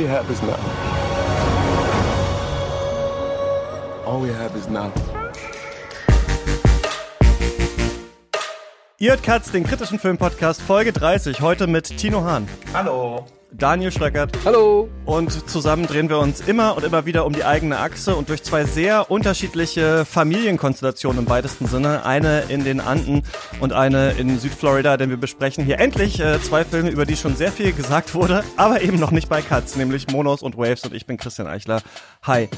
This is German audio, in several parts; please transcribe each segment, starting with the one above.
we have is now. All we have is now. Ihr hört Katz, den kritischen Filmpodcast, Folge 30, heute mit Tino Hahn, Hallo. Daniel Schröckert Hallo. und zusammen drehen wir uns immer und immer wieder um die eigene Achse und durch zwei sehr unterschiedliche Familienkonstellationen im weitesten Sinne, eine in den Anden und eine in Südflorida, denn wir besprechen hier endlich äh, zwei Filme, über die schon sehr viel gesagt wurde, aber eben noch nicht bei Katz, nämlich Monos und Waves und ich bin Christian Eichler. Hi.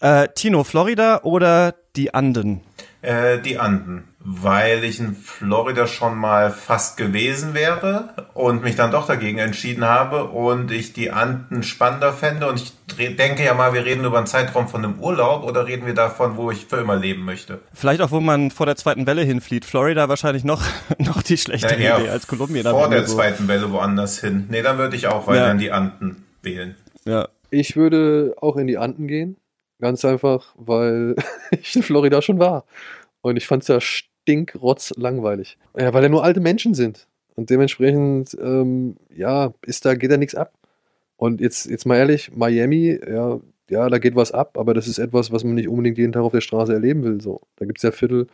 Äh, Tino, Florida oder die Anden? Äh, die Anden, weil ich in Florida schon mal fast gewesen wäre und mich dann doch dagegen entschieden habe und ich die Anden spannender fände und ich denke ja mal, wir reden über einen Zeitraum von einem Urlaub oder reden wir davon, wo ich für immer leben möchte? Vielleicht auch, wo man vor der zweiten Welle hinflieht. Florida wahrscheinlich noch, noch die schlechtere Ja, Idee als Kolumbien. Vor der so. zweiten Welle woanders hin. Nee, dann würde ich auch weiter Ja. in die Anden wählen. Ja. Ich würde auch in die Anden gehen. Ganz einfach, weil ich in Florida schon war. Und ich fand es ja stinkrotz langweilig. Ja, weil da nur alte Menschen sind. Und dementsprechend, ähm, ja, ist da, geht da nichts ab. Und jetzt, jetzt mal ehrlich, Miami, ja, ja, da geht was ab, aber das ist etwas, was man nicht unbedingt jeden Tag auf der Straße erleben will. So. Da gibt es ja Viertel,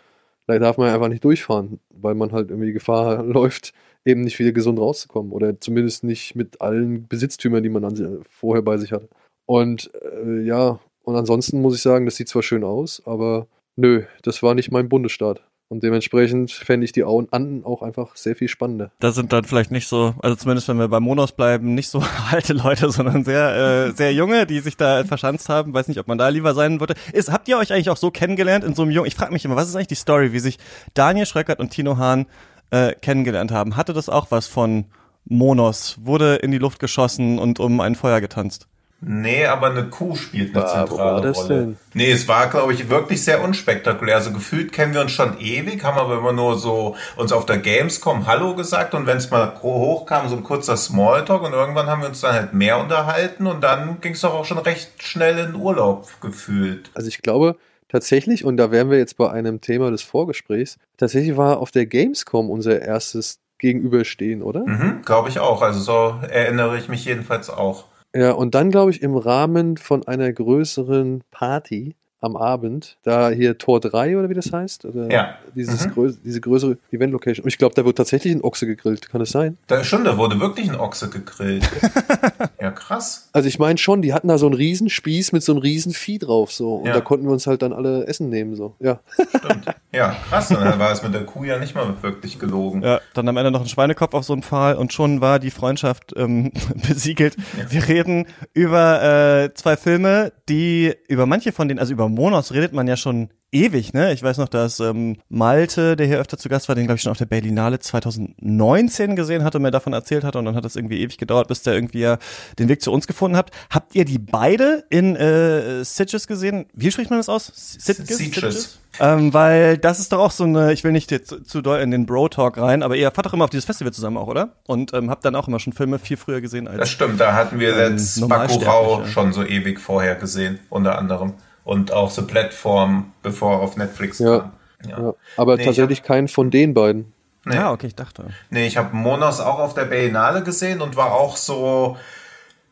da darf man einfach nicht durchfahren, weil man halt irgendwie Gefahr läuft, eben nicht wieder gesund rauszukommen. Oder zumindest nicht mit allen Besitztümern, die man an, vorher bei sich hatte. Und äh, ja, und ansonsten muss ich sagen, das sieht zwar schön aus, aber nö, das war nicht mein Bundesstaat. Und dementsprechend fände ich die Anden auch einfach sehr viel spannender. Da sind dann vielleicht nicht so, also zumindest wenn wir bei Monos bleiben, nicht so alte Leute, sondern sehr, äh, sehr junge, die sich da verschanzt haben. Weiß nicht, ob man da lieber sein würde. Ist, habt ihr euch eigentlich auch so kennengelernt in so einem jungen, ich frage mich immer, was ist eigentlich die Story, wie sich Daniel Schröckert und Tino Hahn äh, kennengelernt haben? Hatte das auch was von Monos? Wurde in die Luft geschossen und um ein Feuer getanzt? Nee, aber eine Kuh spielt eine zentrale war das Rolle. denn? Nee, es war, glaube ich, wirklich sehr unspektakulär. Also gefühlt kennen wir uns schon ewig, haben aber immer nur so uns auf der Gamescom Hallo gesagt und wenn es mal hochkam, so ein kurzer Smalltalk und irgendwann haben wir uns dann halt mehr unterhalten und dann ging es doch auch schon recht schnell in Urlaub gefühlt. Also ich glaube tatsächlich, und da wären wir jetzt bei einem Thema des Vorgesprächs, tatsächlich war auf der Gamescom unser erstes Gegenüberstehen, oder? Mhm, glaube ich auch. Also so erinnere ich mich jedenfalls auch. Ja, und dann glaube ich im Rahmen von einer größeren Party am Abend, da hier Tor 3 oder wie das heißt, oder Ja. dieses Mhm. grö diese größere Event-Location. Und ich glaube, da wird tatsächlich ein Ochse gegrillt, kann es sein? Da schon, da wurde wirklich ein Ochse gegrillt. ja, krass. Also ich meine schon, die hatten da so einen riesen Spieß mit so einem riesen Vieh drauf, so. Und Ja. da konnten wir uns halt dann alle Essen nehmen, so. Ja. Stimmt. Ja, krass. Und dann war es mit der Kuh ja nicht mal wirklich gelogen. Ja, dann am Ende noch ein Schweinekopf auf so einen Pfahl und schon war die Freundschaft ähm, besiegelt. Wir reden über äh, zwei Filme, die über manche von denen, also über Monos redet man ja schon ewig, ne? Ich weiß noch, dass ähm, Malte, der hier öfter zu Gast war, den glaube ich schon auf der Berlinale 2019 gesehen hatte, mir davon erzählt hatte und dann hat es irgendwie ewig gedauert, bis der irgendwie ja den Weg zu uns gefunden hat. Habt ihr die beide in äh, Sitges gesehen? Wie spricht man das aus? Sitges? Sitges. Ähm, weil das ist doch auch so eine, ich will nicht jetzt zu, zu doll in den Bro-Talk rein, aber ihr fahrt doch immer auf dieses Festival zusammen auch, oder? Und ähm, habt dann auch immer schon Filme viel früher gesehen als Das stimmt, da hatten wir Ähm, jetzt Normalsterbliche. Bakurau schon so ewig vorher gesehen, unter anderem. Und auch so Plattform, bevor er auf Netflix Ja. kam. Ja. ja. Aber Nee, ich tatsächlich keinen von den beiden. Nee. Ah, okay, ich dachte. Nee, ich habe Monos auch auf der Berlinale gesehen und war auch so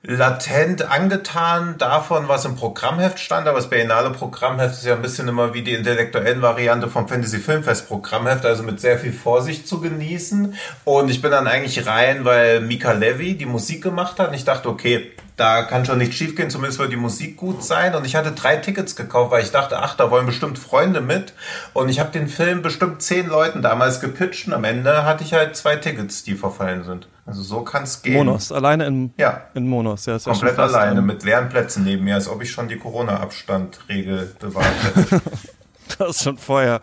latent angetan davon, was im Programmheft stand. Aber das Berlinale Programmheft ist ja ein bisschen immer wie die intellektuellen Variante vom Fantasy Filmfest Programmheft, also mit sehr viel Vorsicht zu genießen. Und ich bin dann eigentlich rein, weil Mika Levy die Musik gemacht hat. Und ich dachte, okay, da kann schon nicht schiefgehen, zumindest wird die Musik gut sein. Und ich hatte drei Tickets gekauft, weil ich dachte, ach, da wollen bestimmt Freunde mit. Und ich habe den Film bestimmt zehn Leuten damals gepitcht und am Ende hatte ich halt zwei Tickets, die verfallen sind. Also so kann es gehen. Monos, alleine in, Ja. in Monos. Ja, ja Komplett fast, alleine ähm, mit leeren Plätzen neben mir, als ob ich schon die Corona-Abstand-Regel bewahrt hätte. Du hast schon vorher,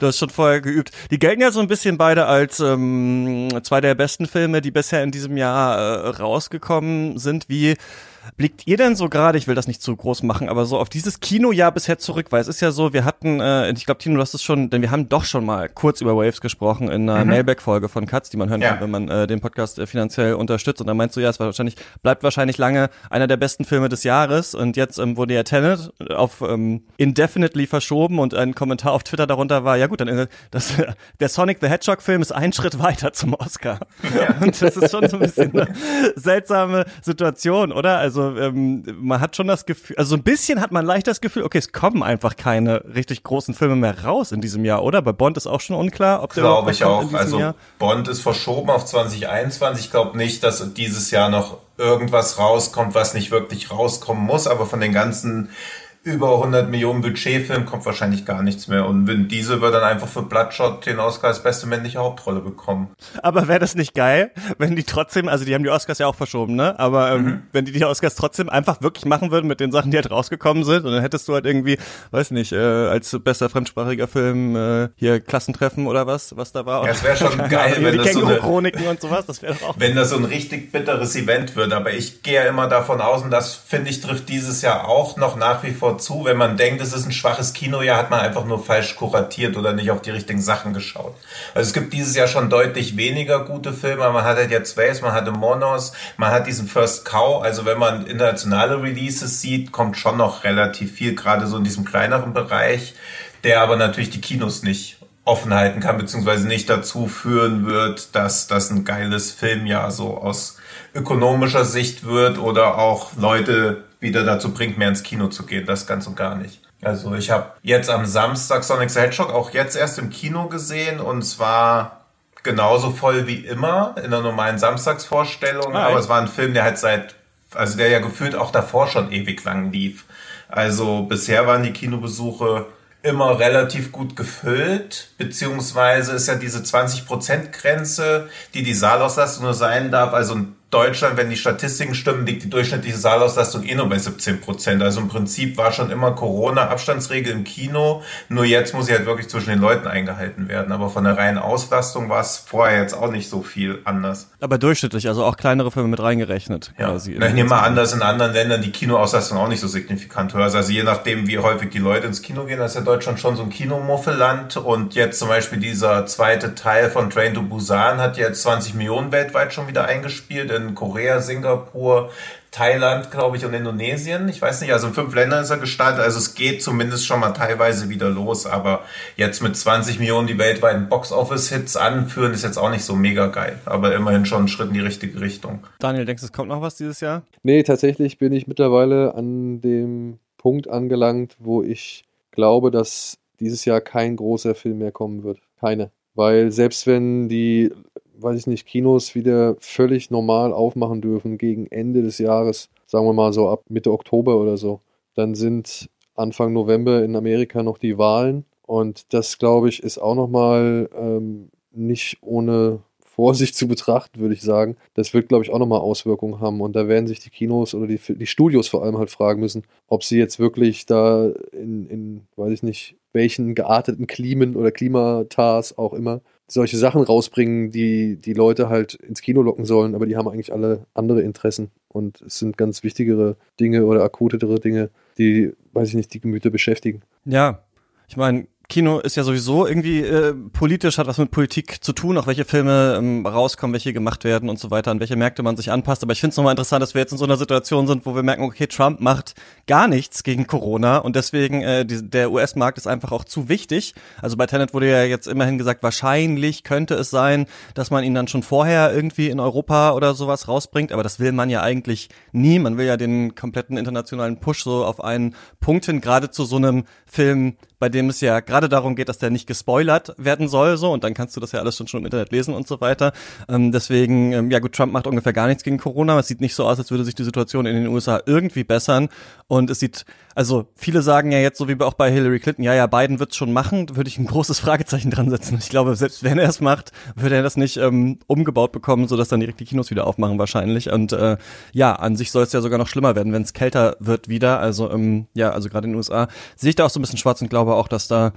du hast schon vorher geübt. Die gelten ja so ein bisschen beide als ähm, zwei der besten Filme, die bisher in diesem Jahr äh, rausgekommen sind. Wie blickt ihr denn so gerade, ich will das nicht zu groß machen, aber so auf dieses Kinojahr bisher zurück? Weil es ist ja so, wir hatten, äh, ich glaube, Tino, du hast es schon, denn wir haben doch schon mal kurz über Waves gesprochen in einer mhm. Mailback-Folge von Katz, die man hören ja. kann, wenn man äh, den Podcast äh, finanziell unterstützt. Und da meinst du, ja, es war wahrscheinlich, bleibt wahrscheinlich lange einer der besten Filme des Jahres. Und jetzt ähm, wurde ja Tenet auf ähm, indefinitely verschoben und ein Kommentar auf Twitter darunter war, ja gut, dann äh, das, der Sonic the Hedgehog-Film ist ein Schritt weiter zum Oscar. Ja. Und das ist schon so ein bisschen eine seltsame Situation, oder? Also ähm, man hat schon das Gefühl, also so ein bisschen hat man leicht das Gefühl, okay, es kommen einfach keine richtig großen Filme mehr raus in diesem Jahr, oder? Bei Bond ist auch schon unklar, ob der Glaube ich auch. Also Jahr. Bond ist verschoben auf 2021. Ich glaube nicht, dass dieses Jahr noch irgendwas rauskommt, was nicht wirklich rauskommen muss, aber von den ganzen über 100 Millionen Budgetfilm kommt wahrscheinlich gar nichts mehr. Und Vin Diesel wird dann einfach für Bloodshot den Oscar als beste männliche Hauptrolle bekommen. Aber wäre das nicht geil, wenn die trotzdem, also die haben die Oscars ja auch verschoben, ne? Aber ähm, mhm. wenn die die Oscars trotzdem einfach wirklich machen würden mit den Sachen, die halt rausgekommen sind, und dann hättest du halt irgendwie, weiß nicht, äh, als bester fremdsprachiger Film äh, hier Klassentreffen oder was, was da war. Ja, es wäre schon geil, wenn die das so eine, Chroniken und sowas, das wäre auch. Wenn das so ein richtig bitteres Event wird. Aber ich gehe ja immer davon aus, und das finde ich trifft dieses Jahr auch noch nach wie vor zu, wenn man denkt, es ist ein schwaches Kinojahr, hat man einfach nur falsch kuratiert oder nicht auf die richtigen Sachen geschaut. Also es gibt dieses Jahr schon deutlich weniger gute Filme. Man hat halt jetzt Space, man hatte Monos, man hat diesen First Cow. Also wenn man internationale Releases sieht, kommt schon noch relativ viel, gerade so in diesem kleineren Bereich, der aber natürlich die Kinos nicht offen halten kann, beziehungsweise nicht dazu führen wird, dass das ein geiles Filmjahr so aus ökonomischer Sicht wird oder auch Leute wieder dazu bringt, mehr ins Kino zu gehen. Das ganz und gar nicht. Also ich habe jetzt am Samstag Sonic the Hedgehog auch jetzt erst im Kino gesehen und zwar genauso voll wie immer in der normalen Samstagsvorstellung. Ah, aber es war ein Film, der halt seit, also der ja gefühlt auch davor schon ewig lang lief. Also bisher waren die Kinobesuche immer relativ gut gefüllt, beziehungsweise ist ja diese 20%-Grenze, die die Saalauslastung nur sein darf, also ein Deutschland, wenn die Statistiken stimmen, liegt die durchschnittliche Saalauslastung eh nur bei 17 Prozent. Also im Prinzip war schon immer Corona-Abstandsregel im Kino. Nur jetzt muss sie halt wirklich zwischen den Leuten eingehalten werden. Aber von der reinen Auslastung war es vorher jetzt auch nicht so viel anders. Aber durchschnittlich, also auch kleinere Filme mit reingerechnet. Ja. Quasi ich nehme mal an, dass in anderen Ländern die Kinoauslastung auch nicht so signifikant höher ist. Also je nachdem, wie häufig die Leute ins Kino gehen, das ist ja Deutschland schon so ein Kinomuffeland. Und jetzt zum Beispiel dieser zweite Teil von Train to Busan hat jetzt 20 Millionen weltweit schon wieder eingespielt in Korea, Singapur, Thailand, glaube ich, und Indonesien. Ich weiß nicht, also in fünf Ländern ist er gestartet. Also es geht zumindest schon mal teilweise wieder los. Aber jetzt mit 20 Millionen die weltweiten Box-Office-Hits anführen, ist jetzt auch nicht so mega geil. Aber immerhin schon ein Schritt in die richtige Richtung. Daniel, denkst du, es kommt noch was dieses Jahr? Nee, tatsächlich bin ich mittlerweile an dem Punkt angelangt, wo ich glaube, dass dieses Jahr kein großer Film mehr kommen wird. Keine. Weil selbst wenn die weiß ich nicht, Kinos wieder völlig normal aufmachen dürfen gegen Ende des Jahres, sagen wir mal so ab Mitte Oktober oder so, dann sind Anfang November in Amerika noch die Wahlen und das, glaube ich, ist auch nochmal ähm, nicht ohne Vorsicht zu betrachten, würde ich sagen. Das wird, glaube ich, auch nochmal Auswirkungen haben. Und da werden sich die Kinos oder die, die Studios vor allem halt fragen müssen, ob sie jetzt wirklich da in, in weiß ich nicht, welchen gearteten Klimen oder Klimatas auch immer solche Sachen rausbringen, die die Leute halt ins Kino locken sollen, aber die haben eigentlich alle andere Interessen und es sind ganz wichtigere Dinge oder akutere Dinge, die, weiß ich nicht, die Gemüter beschäftigen. Ja, ich meine, Kino ist ja sowieso irgendwie äh, politisch, hat was mit Politik zu tun, auch welche Filme ähm, rauskommen, welche gemacht werden und so weiter, an welche Märkte man sich anpasst. Aber ich finde es nochmal interessant, dass wir jetzt in so einer Situation sind, wo wir merken, okay, Trump macht gar nichts gegen Corona und deswegen äh, die, der US-Markt ist einfach auch zu wichtig. Also bei Tenet wurde ja jetzt immerhin gesagt, wahrscheinlich könnte es sein, dass man ihn dann schon vorher irgendwie in Europa oder sowas rausbringt, aber das will man ja eigentlich nie. Man will ja den kompletten internationalen Push so auf einen Punkt hin, gerade zu so einem Film bei dem es ja gerade darum geht, dass der nicht gespoilert werden soll, so, und dann kannst du das ja alles schon, schon im Internet lesen und so weiter. Ähm, deswegen, ähm, ja gut, Trump macht ungefähr gar nichts gegen Corona. Es sieht nicht so aus, als würde sich die Situation in den USA irgendwie bessern. Und es sieht, also viele sagen ja jetzt, so wie auch bei Hillary Clinton, ja, ja, Biden wird's schon machen, würde ich ein großes Fragezeichen dran setzen. Ich glaube, selbst wenn er es macht, würde er das nicht ähm, umgebaut bekommen, sodass dann direkt die Kinos wieder aufmachen wahrscheinlich. Und äh, ja, an sich soll es ja sogar noch schlimmer werden, wenn es kälter wird wieder. Also ähm, ja, also gerade in den USA sehe ich da auch so ein bisschen schwarz und glaube, glaube auch, dass da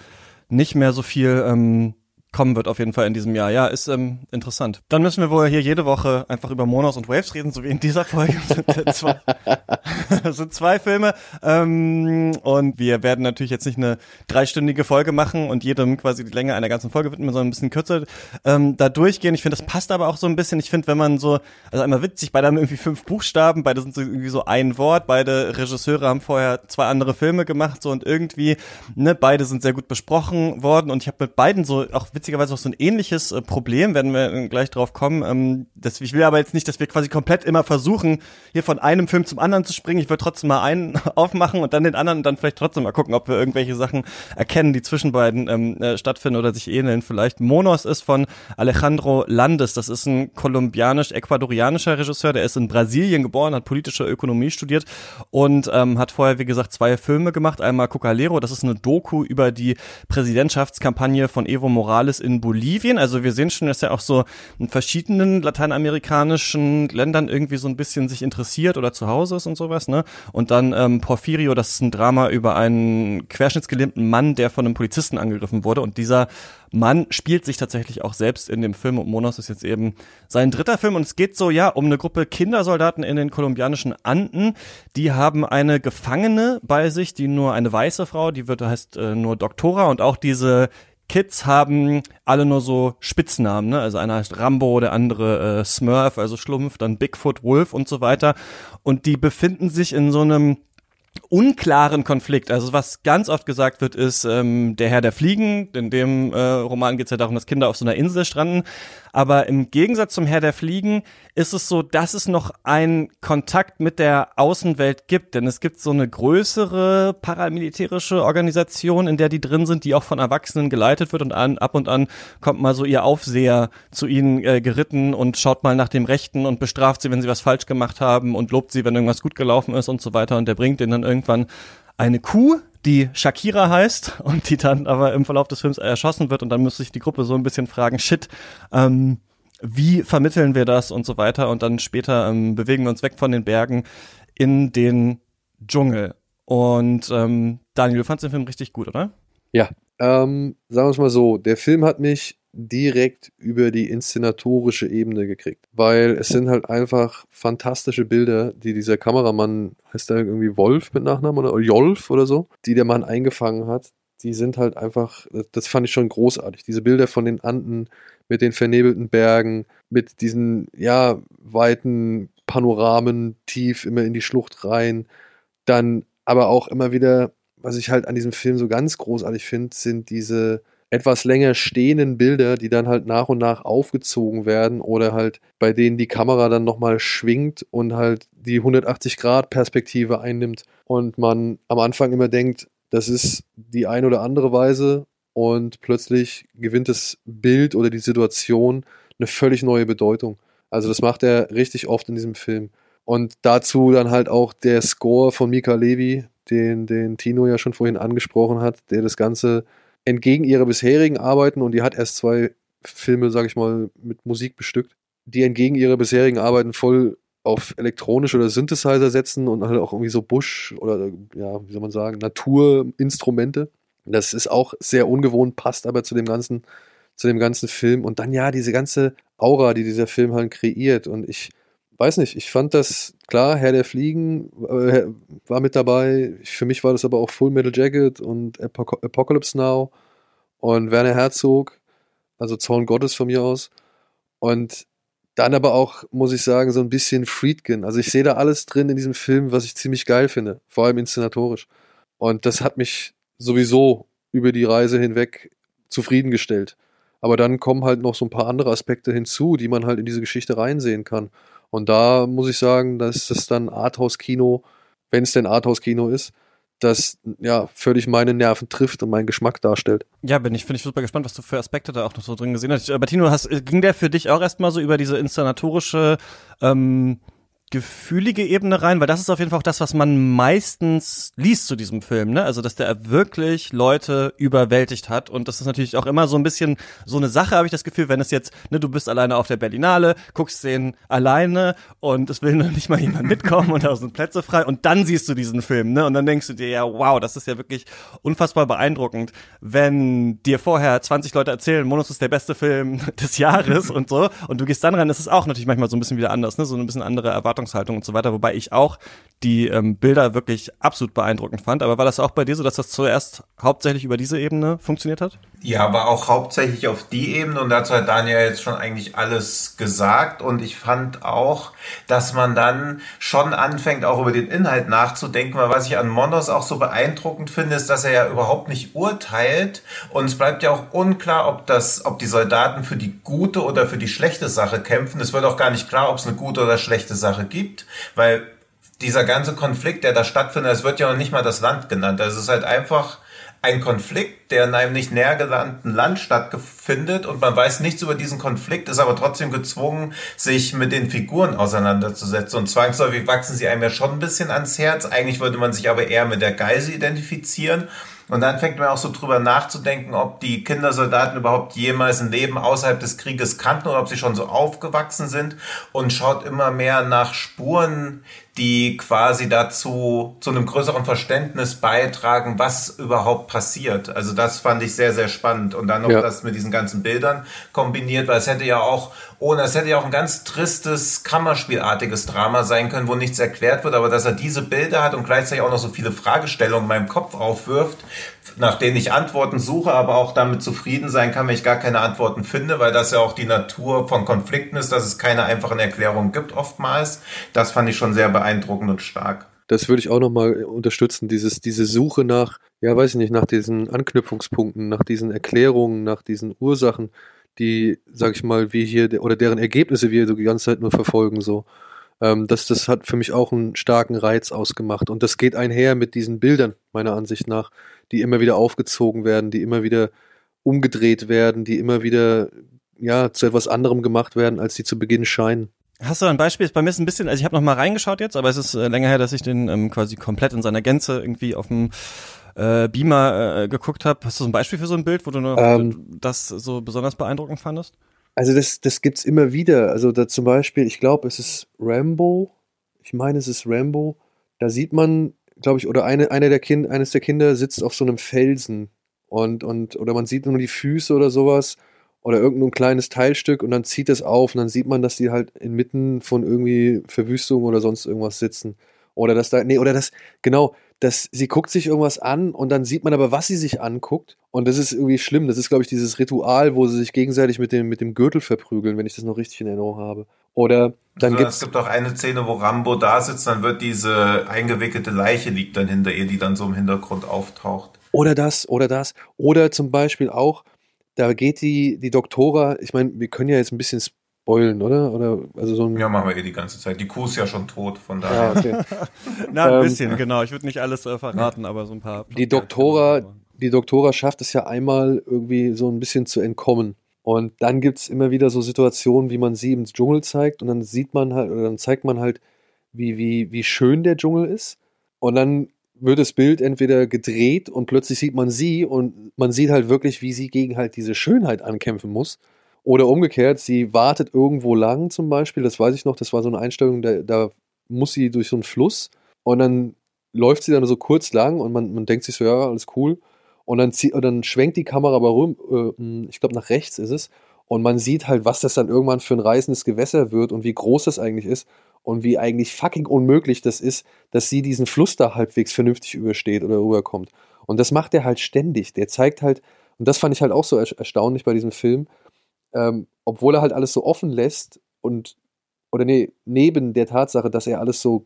nicht mehr so viel ähm, kommen wird auf jeden Fall in diesem Jahr. Ja, ist ähm, interessant. Dann müssen wir wohl hier jede Woche einfach über Monos und Waves reden, so wie in dieser Folge. sind, zwei, sind zwei Filme. Ähm, und wir werden natürlich jetzt nicht eine dreistündige Folge machen und jedem quasi die Länge einer ganzen Folge widmen, sondern ein bisschen kürzer ähm, da durchgehen. Ich finde, das passt aber auch so ein bisschen. Ich finde, wenn man so, also einmal witzig, beide haben irgendwie fünf Buchstaben, beide sind so irgendwie so ein Wort, beide Regisseure haben vorher zwei andere Filme gemacht, so und irgendwie, ne, beide sind sehr gut besprochen worden und ich habe mit beiden so auch witzigerweise auch so ein ähnliches äh, Problem, werden wir gleich drauf kommen. Ähm, das, ich will aber jetzt nicht, dass wir quasi komplett immer versuchen, hier von einem Film zum anderen zu springen. Ich will trotzdem mal einen aufmachen und dann den anderen und dann vielleicht trotzdem mal gucken, ob wir irgendwelche Sachen erkennen, die zwischen beiden ähm, äh, stattfinden oder sich ähneln. Vielleicht Monos ist von Alejandro Landes. Das ist ein kolumbianisch-ecuadorianischer Regisseur. Der ist in Brasilien geboren, hat politische Ökonomie studiert und ähm, hat vorher, wie gesagt, zwei Filme gemacht. Einmal Cocalero, das ist eine Doku über die Präsidentschaftskampagne von Evo Morales alles in Bolivien. Also wir sehen schon, dass er auch so in verschiedenen lateinamerikanischen Ländern irgendwie so ein bisschen sich interessiert oder zu Hause ist und sowas. Ne? Und dann ähm, Porfirio, das ist ein Drama über einen querschnittsgelähmten Mann, der von einem Polizisten angegriffen wurde. Und dieser Mann spielt sich tatsächlich auch selbst in dem Film und Monos ist jetzt eben sein dritter Film und es geht so ja um eine Gruppe Kindersoldaten in den kolumbianischen Anden. Die haben eine Gefangene bei sich, die nur eine weiße Frau, die wird heißt äh, nur Doktora und auch diese Kids haben alle nur so Spitznamen, ne? Also einer heißt Rambo, der andere äh, Smurf, also Schlumpf, dann Bigfoot, Wolf und so weiter. Und die befinden sich in so einem unklaren Konflikt. Also was ganz oft gesagt wird, ist ähm, der Herr der Fliegen. In dem äh, Roman geht es ja darum, dass Kinder auf so einer Insel stranden. Aber im Gegensatz zum Herr der Fliegen ist es so, dass es noch einen Kontakt mit der Außenwelt gibt. Denn es gibt so eine größere paramilitärische Organisation, in der die drin sind, die auch von Erwachsenen geleitet wird. Und an, ab und an kommt mal so ihr Aufseher zu ihnen äh, geritten und schaut mal nach dem Rechten und bestraft sie, wenn sie was falsch gemacht haben und lobt sie, wenn irgendwas gut gelaufen ist und so weiter. Und der bringt denen dann irgendwann eine Kuh, die Shakira heißt und die dann aber im Verlauf des Films erschossen wird und dann muss sich die Gruppe so ein bisschen fragen, shit, ähm, wie vermitteln wir das und so weiter und dann später ähm, bewegen wir uns weg von den Bergen in den Dschungel. Und ähm, Daniel, du fandest den Film richtig gut, oder? Ja, ähm, sagen wir es mal so, der Film hat mich direkt über die inszenatorische Ebene gekriegt. Weil es sind halt einfach fantastische Bilder, die dieser Kameramann, heißt der irgendwie Wolf mit Nachnamen oder Jolf oder so, die der Mann eingefangen hat. Die sind halt einfach, das fand ich schon großartig. Diese Bilder von den Anden mit den vernebelten Bergen, mit diesen, ja, weiten Panoramen tief immer in die Schlucht rein. Dann aber auch immer wieder, was ich halt an diesem Film so ganz großartig finde, sind diese etwas länger stehenden Bilder, die dann halt nach und nach aufgezogen werden oder halt bei denen die Kamera dann nochmal schwingt und halt die 180 Grad Perspektive einnimmt und man am Anfang immer denkt, das ist die ein oder andere Weise und plötzlich gewinnt das Bild oder die Situation eine völlig neue Bedeutung. Also das macht er richtig oft in diesem Film. Und dazu dann halt auch der Score von Mika Levi, den, den Tino ja schon vorhin angesprochen hat, der das Ganze entgegen ihrer bisherigen Arbeiten, und die hat erst zwei Filme, sag ich mal, mit Musik bestückt, die entgegen ihrer bisherigen Arbeiten voll auf elektronisch oder Synthesizer setzen und halt auch irgendwie so Busch oder, ja, wie soll man sagen, Naturinstrumente. Das ist auch sehr ungewohnt, passt aber zu dem ganzen, zu dem ganzen Film. Und dann ja, diese ganze Aura, die dieser Film halt kreiert. Und ich weiß nicht, ich fand das, klar, Herr der Fliegen äh, war mit dabei. Für mich war das aber auch Full Metal Jacket und Apocalypse Now und Werner Herzog, also Zorn Gottes von mir aus. Und dann aber auch, muss ich sagen, so ein bisschen Friedkin. Also ich sehe da alles drin in diesem Film, was ich ziemlich geil finde, vor allem inszenatorisch. Und das hat mich sowieso über die Reise hinweg zufriedengestellt. Aber dann kommen halt noch so ein paar andere Aspekte hinzu, die man halt in diese Geschichte reinsehen kann. Und da muss ich sagen, dass das dann Arthouse-Kino, wenn es denn Arthouse-Kino ist, das ja völlig meine Nerven trifft und meinen Geschmack darstellt. Ja, bin ich, finde ich super gespannt, was du für Aspekte da auch noch so drin gesehen hast. Aber Tino, hast, ging der für dich auch erstmal so über diese inszenatorische ähm, gefühlige Ebene rein, weil das ist auf jeden Fall auch das, was man meistens liest zu diesem Film, ne? Also, dass der wirklich Leute überwältigt hat und das ist natürlich auch immer so ein bisschen so eine Sache, habe ich das Gefühl, wenn es jetzt, ne, du bist alleine auf der Berlinale, guckst den alleine und es will noch nicht mal jemand mitkommen und da sind Plätze frei und dann siehst du diesen Film, ne? Und dann denkst du dir, ja, wow, das ist ja wirklich unfassbar beeindruckend, wenn dir vorher 20 Leute erzählen, Monos ist der beste Film des Jahres und so und du gehst dann rein, das ist auch natürlich manchmal so ein bisschen wieder anders, ne? So ein bisschen andere Erwartungen Erwartungshaltung und so weiter, wobei ich auch die ähm, Bilder wirklich absolut beeindruckend fand. Aber war das auch bei dir so, dass das zuerst hauptsächlich über diese Ebene funktioniert hat? Ja, aber auch hauptsächlich auf die Ebene und dazu hat Daniel jetzt schon eigentlich alles gesagt und ich fand auch, dass man dann schon anfängt, auch über den Inhalt nachzudenken, weil was ich an Monos auch so beeindruckend finde, ist, dass er ja überhaupt nicht urteilt und es bleibt ja auch unklar, ob das, ob die Soldaten für die gute oder für die schlechte Sache kämpfen. Es wird auch gar nicht klar, ob es eine gute oder schlechte Sache gibt, weil dieser ganze Konflikt, der da stattfindet, es wird ja noch nicht mal das Land genannt. Also es ist halt einfach ein Konflikt, der in einem nicht näher gelangten Land stattfindet und man weiß nichts über diesen Konflikt, ist aber trotzdem gezwungen, sich mit den Figuren auseinanderzusetzen. Und zwangsläufig wachsen sie einem ja schon ein bisschen ans Herz. Eigentlich würde man sich aber eher mit der Geise identifizieren. Und dann fängt man auch so drüber nachzudenken, ob die Kindersoldaten überhaupt jemals ein Leben außerhalb des Krieges kannten oder ob sie schon so aufgewachsen sind und schaut immer mehr nach Spuren, die quasi dazu zu einem größeren Verständnis beitragen, was überhaupt passiert. Also das fand ich sehr, sehr spannend. Und dann noch ja. das mit diesen ganzen Bildern kombiniert, weil es hätte ja auch, ohne, es hätte ja auch ein ganz tristes, Kammerspielartiges Drama sein können, wo nichts erklärt wird, aber dass er diese Bilder hat und gleichzeitig auch noch so viele Fragestellungen in meinem Kopf aufwirft, nach denen ich Antworten suche, aber auch damit zufrieden sein kann, wenn ich gar keine Antworten finde, weil das ja auch die Natur von Konflikten ist, dass es keine einfachen Erklärungen gibt oftmals. Das fand ich schon sehr beeindruckend und stark. Das würde ich auch nochmal unterstützen, dieses, diese Suche nach, ja, weiß ich nicht, nach diesen Anknüpfungspunkten, nach diesen Erklärungen, nach diesen Ursachen, die, sag ich mal, wir hier, oder deren Ergebnisse wir so die ganze Zeit nur verfolgen, so. Ähm, das, das hat für mich auch einen starken Reiz ausgemacht. Und das geht einher mit diesen Bildern, meiner Ansicht nach die immer wieder aufgezogen werden, die immer wieder umgedreht werden, die immer wieder ja zu etwas anderem gemacht werden, als sie zu Beginn scheinen. Hast du ein Beispiel? Bei mir ist ein bisschen, also ich habe noch mal reingeschaut jetzt, aber es ist äh, länger her, dass ich den ähm, quasi komplett in seiner Gänze irgendwie auf dem äh, Beamer äh, geguckt habe. Hast du so ein Beispiel für so ein Bild, wo du ähm, das so besonders beeindruckend fandest? Also das, das gibt's immer wieder. Also da zum Beispiel, ich glaube, es ist Rambo. Ich meine, es ist Rambo. Da sieht man glaube ich, oder eine, einer der kind, eines der Kinder sitzt auf so einem Felsen und, und, oder man sieht nur die Füße oder sowas oder irgendein kleines Teilstück und dann zieht es auf und dann sieht man, dass die halt inmitten von irgendwie Verwüstung oder sonst irgendwas sitzen. Oder dass da, nee, oder das, genau, dass sie guckt sich irgendwas an und dann sieht man aber, was sie sich anguckt. Und das ist irgendwie schlimm. Das ist, glaube ich, dieses Ritual, wo sie sich gegenseitig mit dem, mit dem Gürtel verprügeln, wenn ich das noch richtig in Erinnerung habe. Oder dann also, gibt's. Es gibt auch eine Szene, wo Rambo da sitzt, dann wird diese eingewickelte Leiche liegt dann hinter ihr, die dann so im Hintergrund auftaucht. Oder das, oder das. Oder zum Beispiel auch, da geht die, die Doktora, ich meine, wir können ja jetzt ein bisschen spoilen, oder? oder also so ein ja, machen wir eh die ganze Zeit. Die Kuh ist ja schon tot, von daher. Ja, okay. Na, ein ähm, bisschen, genau. Ich würde nicht alles äh, verraten, aber so ein paar. Die Doktora, die Doktora schafft es ja einmal irgendwie so ein bisschen zu entkommen. Und dann gibt es immer wieder so Situationen, wie man sie im Dschungel zeigt und dann sieht man halt, oder dann zeigt man halt, wie, wie, wie schön der Dschungel ist. Und dann wird das Bild entweder gedreht und plötzlich sieht man sie und man sieht halt wirklich, wie sie gegen halt diese Schönheit ankämpfen muss. Oder umgekehrt, sie wartet irgendwo lang zum Beispiel, das weiß ich noch, das war so eine Einstellung, da, da muss sie durch so einen Fluss und dann läuft sie dann so kurz lang und man, man denkt sich so, ja, alles cool. Und dann, zieh, und dann schwenkt die Kamera aber rum, äh, ich glaube nach rechts ist es, und man sieht halt, was das dann irgendwann für ein reißendes Gewässer wird und wie groß das eigentlich ist und wie eigentlich fucking unmöglich das ist, dass sie diesen Fluss da halbwegs vernünftig übersteht oder rüberkommt. Und das macht er halt ständig. Der zeigt halt, und das fand ich halt auch so erstaunlich bei diesem Film, ähm, obwohl er halt alles so offen lässt und, oder nee, neben der Tatsache, dass er alles so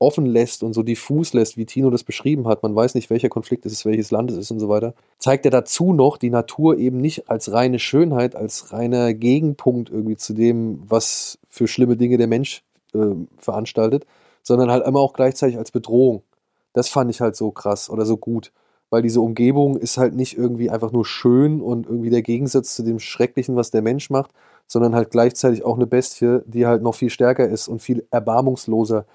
offen lässt und so diffus lässt, wie Tino das beschrieben hat, man weiß nicht, welcher Konflikt es ist, welches Land es ist und so weiter, zeigt er dazu noch die Natur eben nicht als reine Schönheit, als reiner Gegenpunkt irgendwie zu dem, was für schlimme Dinge der Mensch äh, veranstaltet, sondern halt immer auch gleichzeitig als Bedrohung. Das fand ich halt so krass oder so gut, weil diese Umgebung ist halt nicht irgendwie einfach nur schön und irgendwie der Gegensatz zu dem Schrecklichen, was der Mensch macht, sondern halt gleichzeitig auch eine Bestie, die halt noch viel stärker ist und viel erbarmungsloser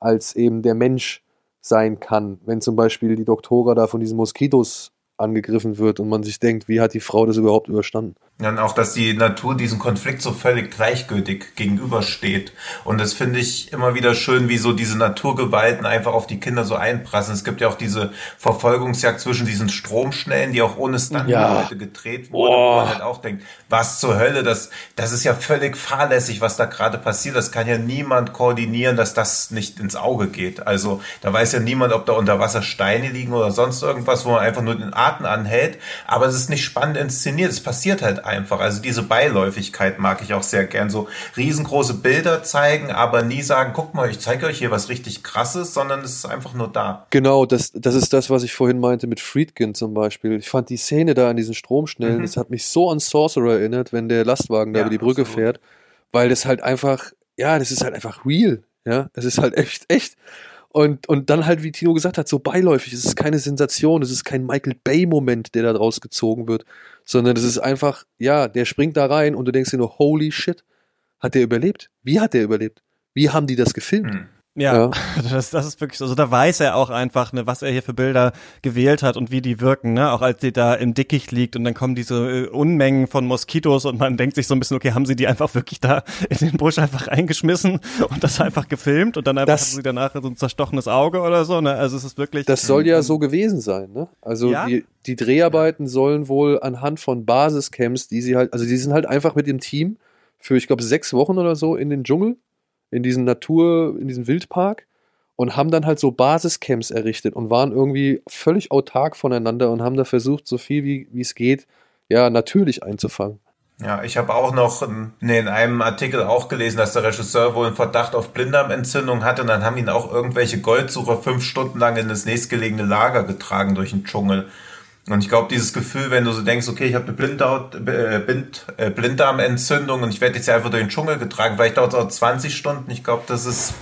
als eben der Mensch sein kann. Wenn zum Beispiel die Doktora da von diesen Moskitos angegriffen wird und man sich denkt, wie hat die Frau das überhaupt überstanden? Und auch, dass die Natur diesem Konflikt so völlig gleichgültig gegenübersteht. Und das finde ich immer wieder schön, wie so diese Naturgewalten einfach auf die Kinder so einprassen. Es gibt ja auch diese Verfolgungsjagd zwischen diesen Stromschnellen, die auch ohne Stuntleute ja. gedreht wurde, oh. wo man halt auch denkt, was zur Hölle, das, das ist ja völlig fahrlässig, was da gerade passiert. Das kann ja niemand koordinieren, dass das nicht ins Auge geht. Also da weiß ja niemand, ob da unter Wasser Steine liegen oder sonst irgendwas, wo man einfach nur den Atem anhält. Aber es ist nicht spannend inszeniert. Es passiert halt einfach. Also diese Beiläufigkeit mag ich auch sehr gern. So riesengroße Bilder zeigen, aber nie sagen, guck mal, ich zeige euch hier was richtig krasses, sondern es ist einfach nur da. Genau, das, das ist das, was ich vorhin meinte mit Friedkin zum Beispiel. Ich fand die Szene da an diesen Stromschnellen, mhm. das hat mich so an Sorcerer erinnert, wenn der Lastwagen da ja, über die Brücke absolut. fährt, weil das halt einfach, ja, das ist halt einfach real. Ja, es ist halt echt, echt. Und, und dann halt, wie Tino gesagt hat, so beiläufig. Es ist keine Sensation, es ist kein Michael Bay-Moment, der da draus gezogen wird, sondern es ist einfach, ja, der springt da rein und du denkst dir nur, holy shit, hat der überlebt? Wie hat der überlebt? Wie haben die das gefilmt? Hm. Ja, ja, Das, das ist wirklich so. Also da weiß er auch einfach, ne, was er hier für Bilder gewählt hat und wie die wirken, ne? Auch als sie da im Dickicht liegt und dann kommen diese äh, Unmengen von Moskitos und man denkt sich so ein bisschen, okay, haben sie die einfach wirklich da in den Busch einfach reingeschmissen und das einfach gefilmt und dann einfach das, haben sie danach so ein zerstochenes Auge oder so, ne? Also es ist wirklich. Das soll ja so gewesen sein, ne? Also ja? die, die Dreharbeiten sollen wohl anhand von Basiscamps, die sie halt, also die sind halt einfach mit dem Team für, ich glaube, sechs Wochen oder so in den Dschungel in diesen Natur, in diesem Wildpark und haben dann halt so Basiscamps errichtet und waren irgendwie völlig autark voneinander und haben da versucht, so viel wie, wie es geht, ja, natürlich einzufangen. Ja, ich habe auch noch nee, in einem Artikel auch gelesen, dass der Regisseur wohl einen Verdacht auf Blinddarmentzündung hatte und dann haben ihn auch irgendwelche Goldsucher fünf Stunden lang in das nächstgelegene Lager getragen durch den Dschungel. Und ich glaube, dieses Gefühl, wenn du so denkst, okay, ich habe eine Blinddarm, äh, Blind, äh, Blinddarmentzündung und ich werde jetzt einfach durch den Dschungel getragen, vielleicht dauert es auch 20 Stunden. Ich glaube, das ist,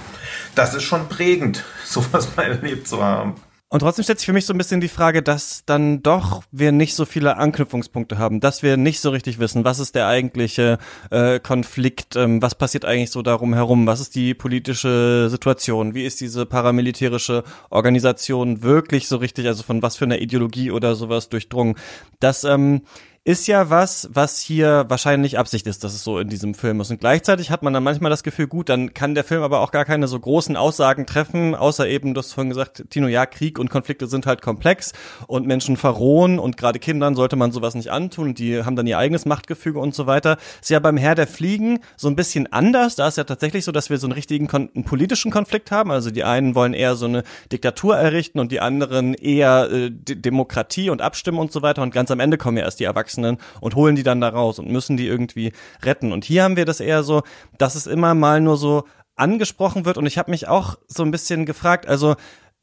das ist schon prägend, sowas mal erlebt zu haben. Und trotzdem stellt sich für mich so ein bisschen die Frage, dass dann doch wir nicht so viele Anknüpfungspunkte haben, dass wir nicht so richtig wissen, was ist der eigentliche äh, Konflikt, ähm, was passiert eigentlich so darum herum, was ist die politische Situation, wie ist diese paramilitärische Organisation wirklich so richtig, also von was für einer Ideologie oder sowas durchdrungen. Das ähm, ist ja was, was hier wahrscheinlich Absicht ist, dass es so in diesem Film ist. Und gleichzeitig hat man dann manchmal das Gefühl, gut, dann kann der Film aber auch gar keine so großen Aussagen treffen, außer eben, du hast vorhin gesagt, Tino, ja, Krieg und Konflikte sind halt komplex und Menschen verrohen und gerade Kindern sollte man sowas nicht antun und die haben dann ihr eigenes Machtgefüge und so weiter. Ist ja beim Herr der Fliegen so ein bisschen anders. Da ist ja tatsächlich so, dass wir so einen richtigen einen politischen Konflikt haben. Also die einen wollen eher so eine Diktatur errichten und die anderen eher äh, Demokratie und Abstimmen und so weiter. Und ganz am Ende kommen ja erst die Erwachsenen Erwachsenen und holen die dann da raus und müssen die irgendwie retten. Und hier haben wir das eher so, dass es immer mal nur so angesprochen wird und ich habe mich auch so ein bisschen gefragt, also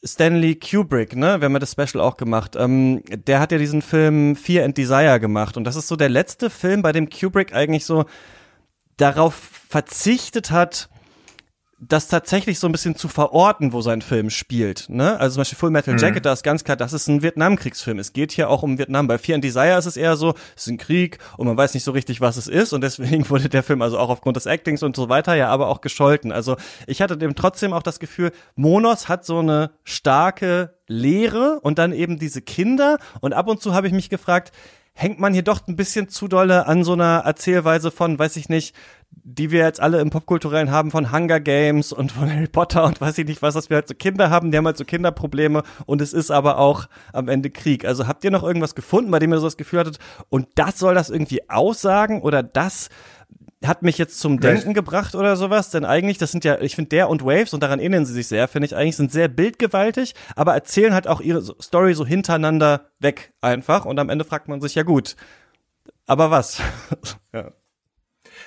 Stanley Kubrick, ne, wir haben ja das Special auch gemacht, ähm, der hat ja diesen Film Fear and Desire gemacht und das ist so der letzte Film, bei dem Kubrick eigentlich so darauf verzichtet hat, das tatsächlich so ein bisschen zu verorten, wo sein Film spielt. Ne? Also zum Beispiel Full Metal mhm. Jacket, mhm. da ist ganz klar, das ist ein Vietnamkriegsfilm. Es geht hier auch um Vietnam. Bei Fear and Desire ist es eher so, es ist ein Krieg und man weiß nicht so richtig, was es ist und deswegen wurde der Film also auch aufgrund des Actings und so weiter ja aber auch gescholten. Also ich hatte dem trotzdem auch das Gefühl, Monos hat so eine starke Lehre und dann eben diese Kinder und ab und zu habe ich mich gefragt, hängt man hier doch ein bisschen zu dolle an so einer Erzählweise von, weiß ich nicht, die wir jetzt alle im Popkulturellen haben von Hunger Games und von Harry Potter und weiß ich nicht was, dass wir halt so Kinder haben, die haben halt so Kinderprobleme und es ist aber auch am Ende Krieg. Also habt ihr noch irgendwas gefunden, bei dem ihr so das Gefühl hattet, und das soll das irgendwie aussagen oder das hat mich jetzt zum Denken gebracht oder sowas, denn eigentlich, das sind ja, ich finde der und Waves, und daran ähneln sie sich sehr, finde ich, eigentlich sind sehr bildgewaltig, aber erzählen halt auch ihre Story so hintereinander weg einfach und am Ende fragt man sich, ja gut, aber was? ja.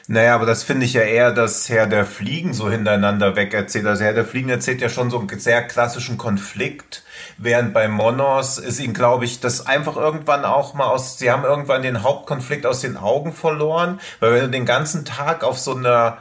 Naja, aber das finde ich ja eher, dass Herr der Fliegen so hintereinander weg erzählt. Also Herr der Fliegen erzählt ja schon so einen sehr klassischen Konflikt, während bei Monos ist ihm, glaube ich, das einfach irgendwann auch mal aus, sie haben irgendwann den Hauptkonflikt aus den Augen verloren, weil wenn du den ganzen Tag auf so einer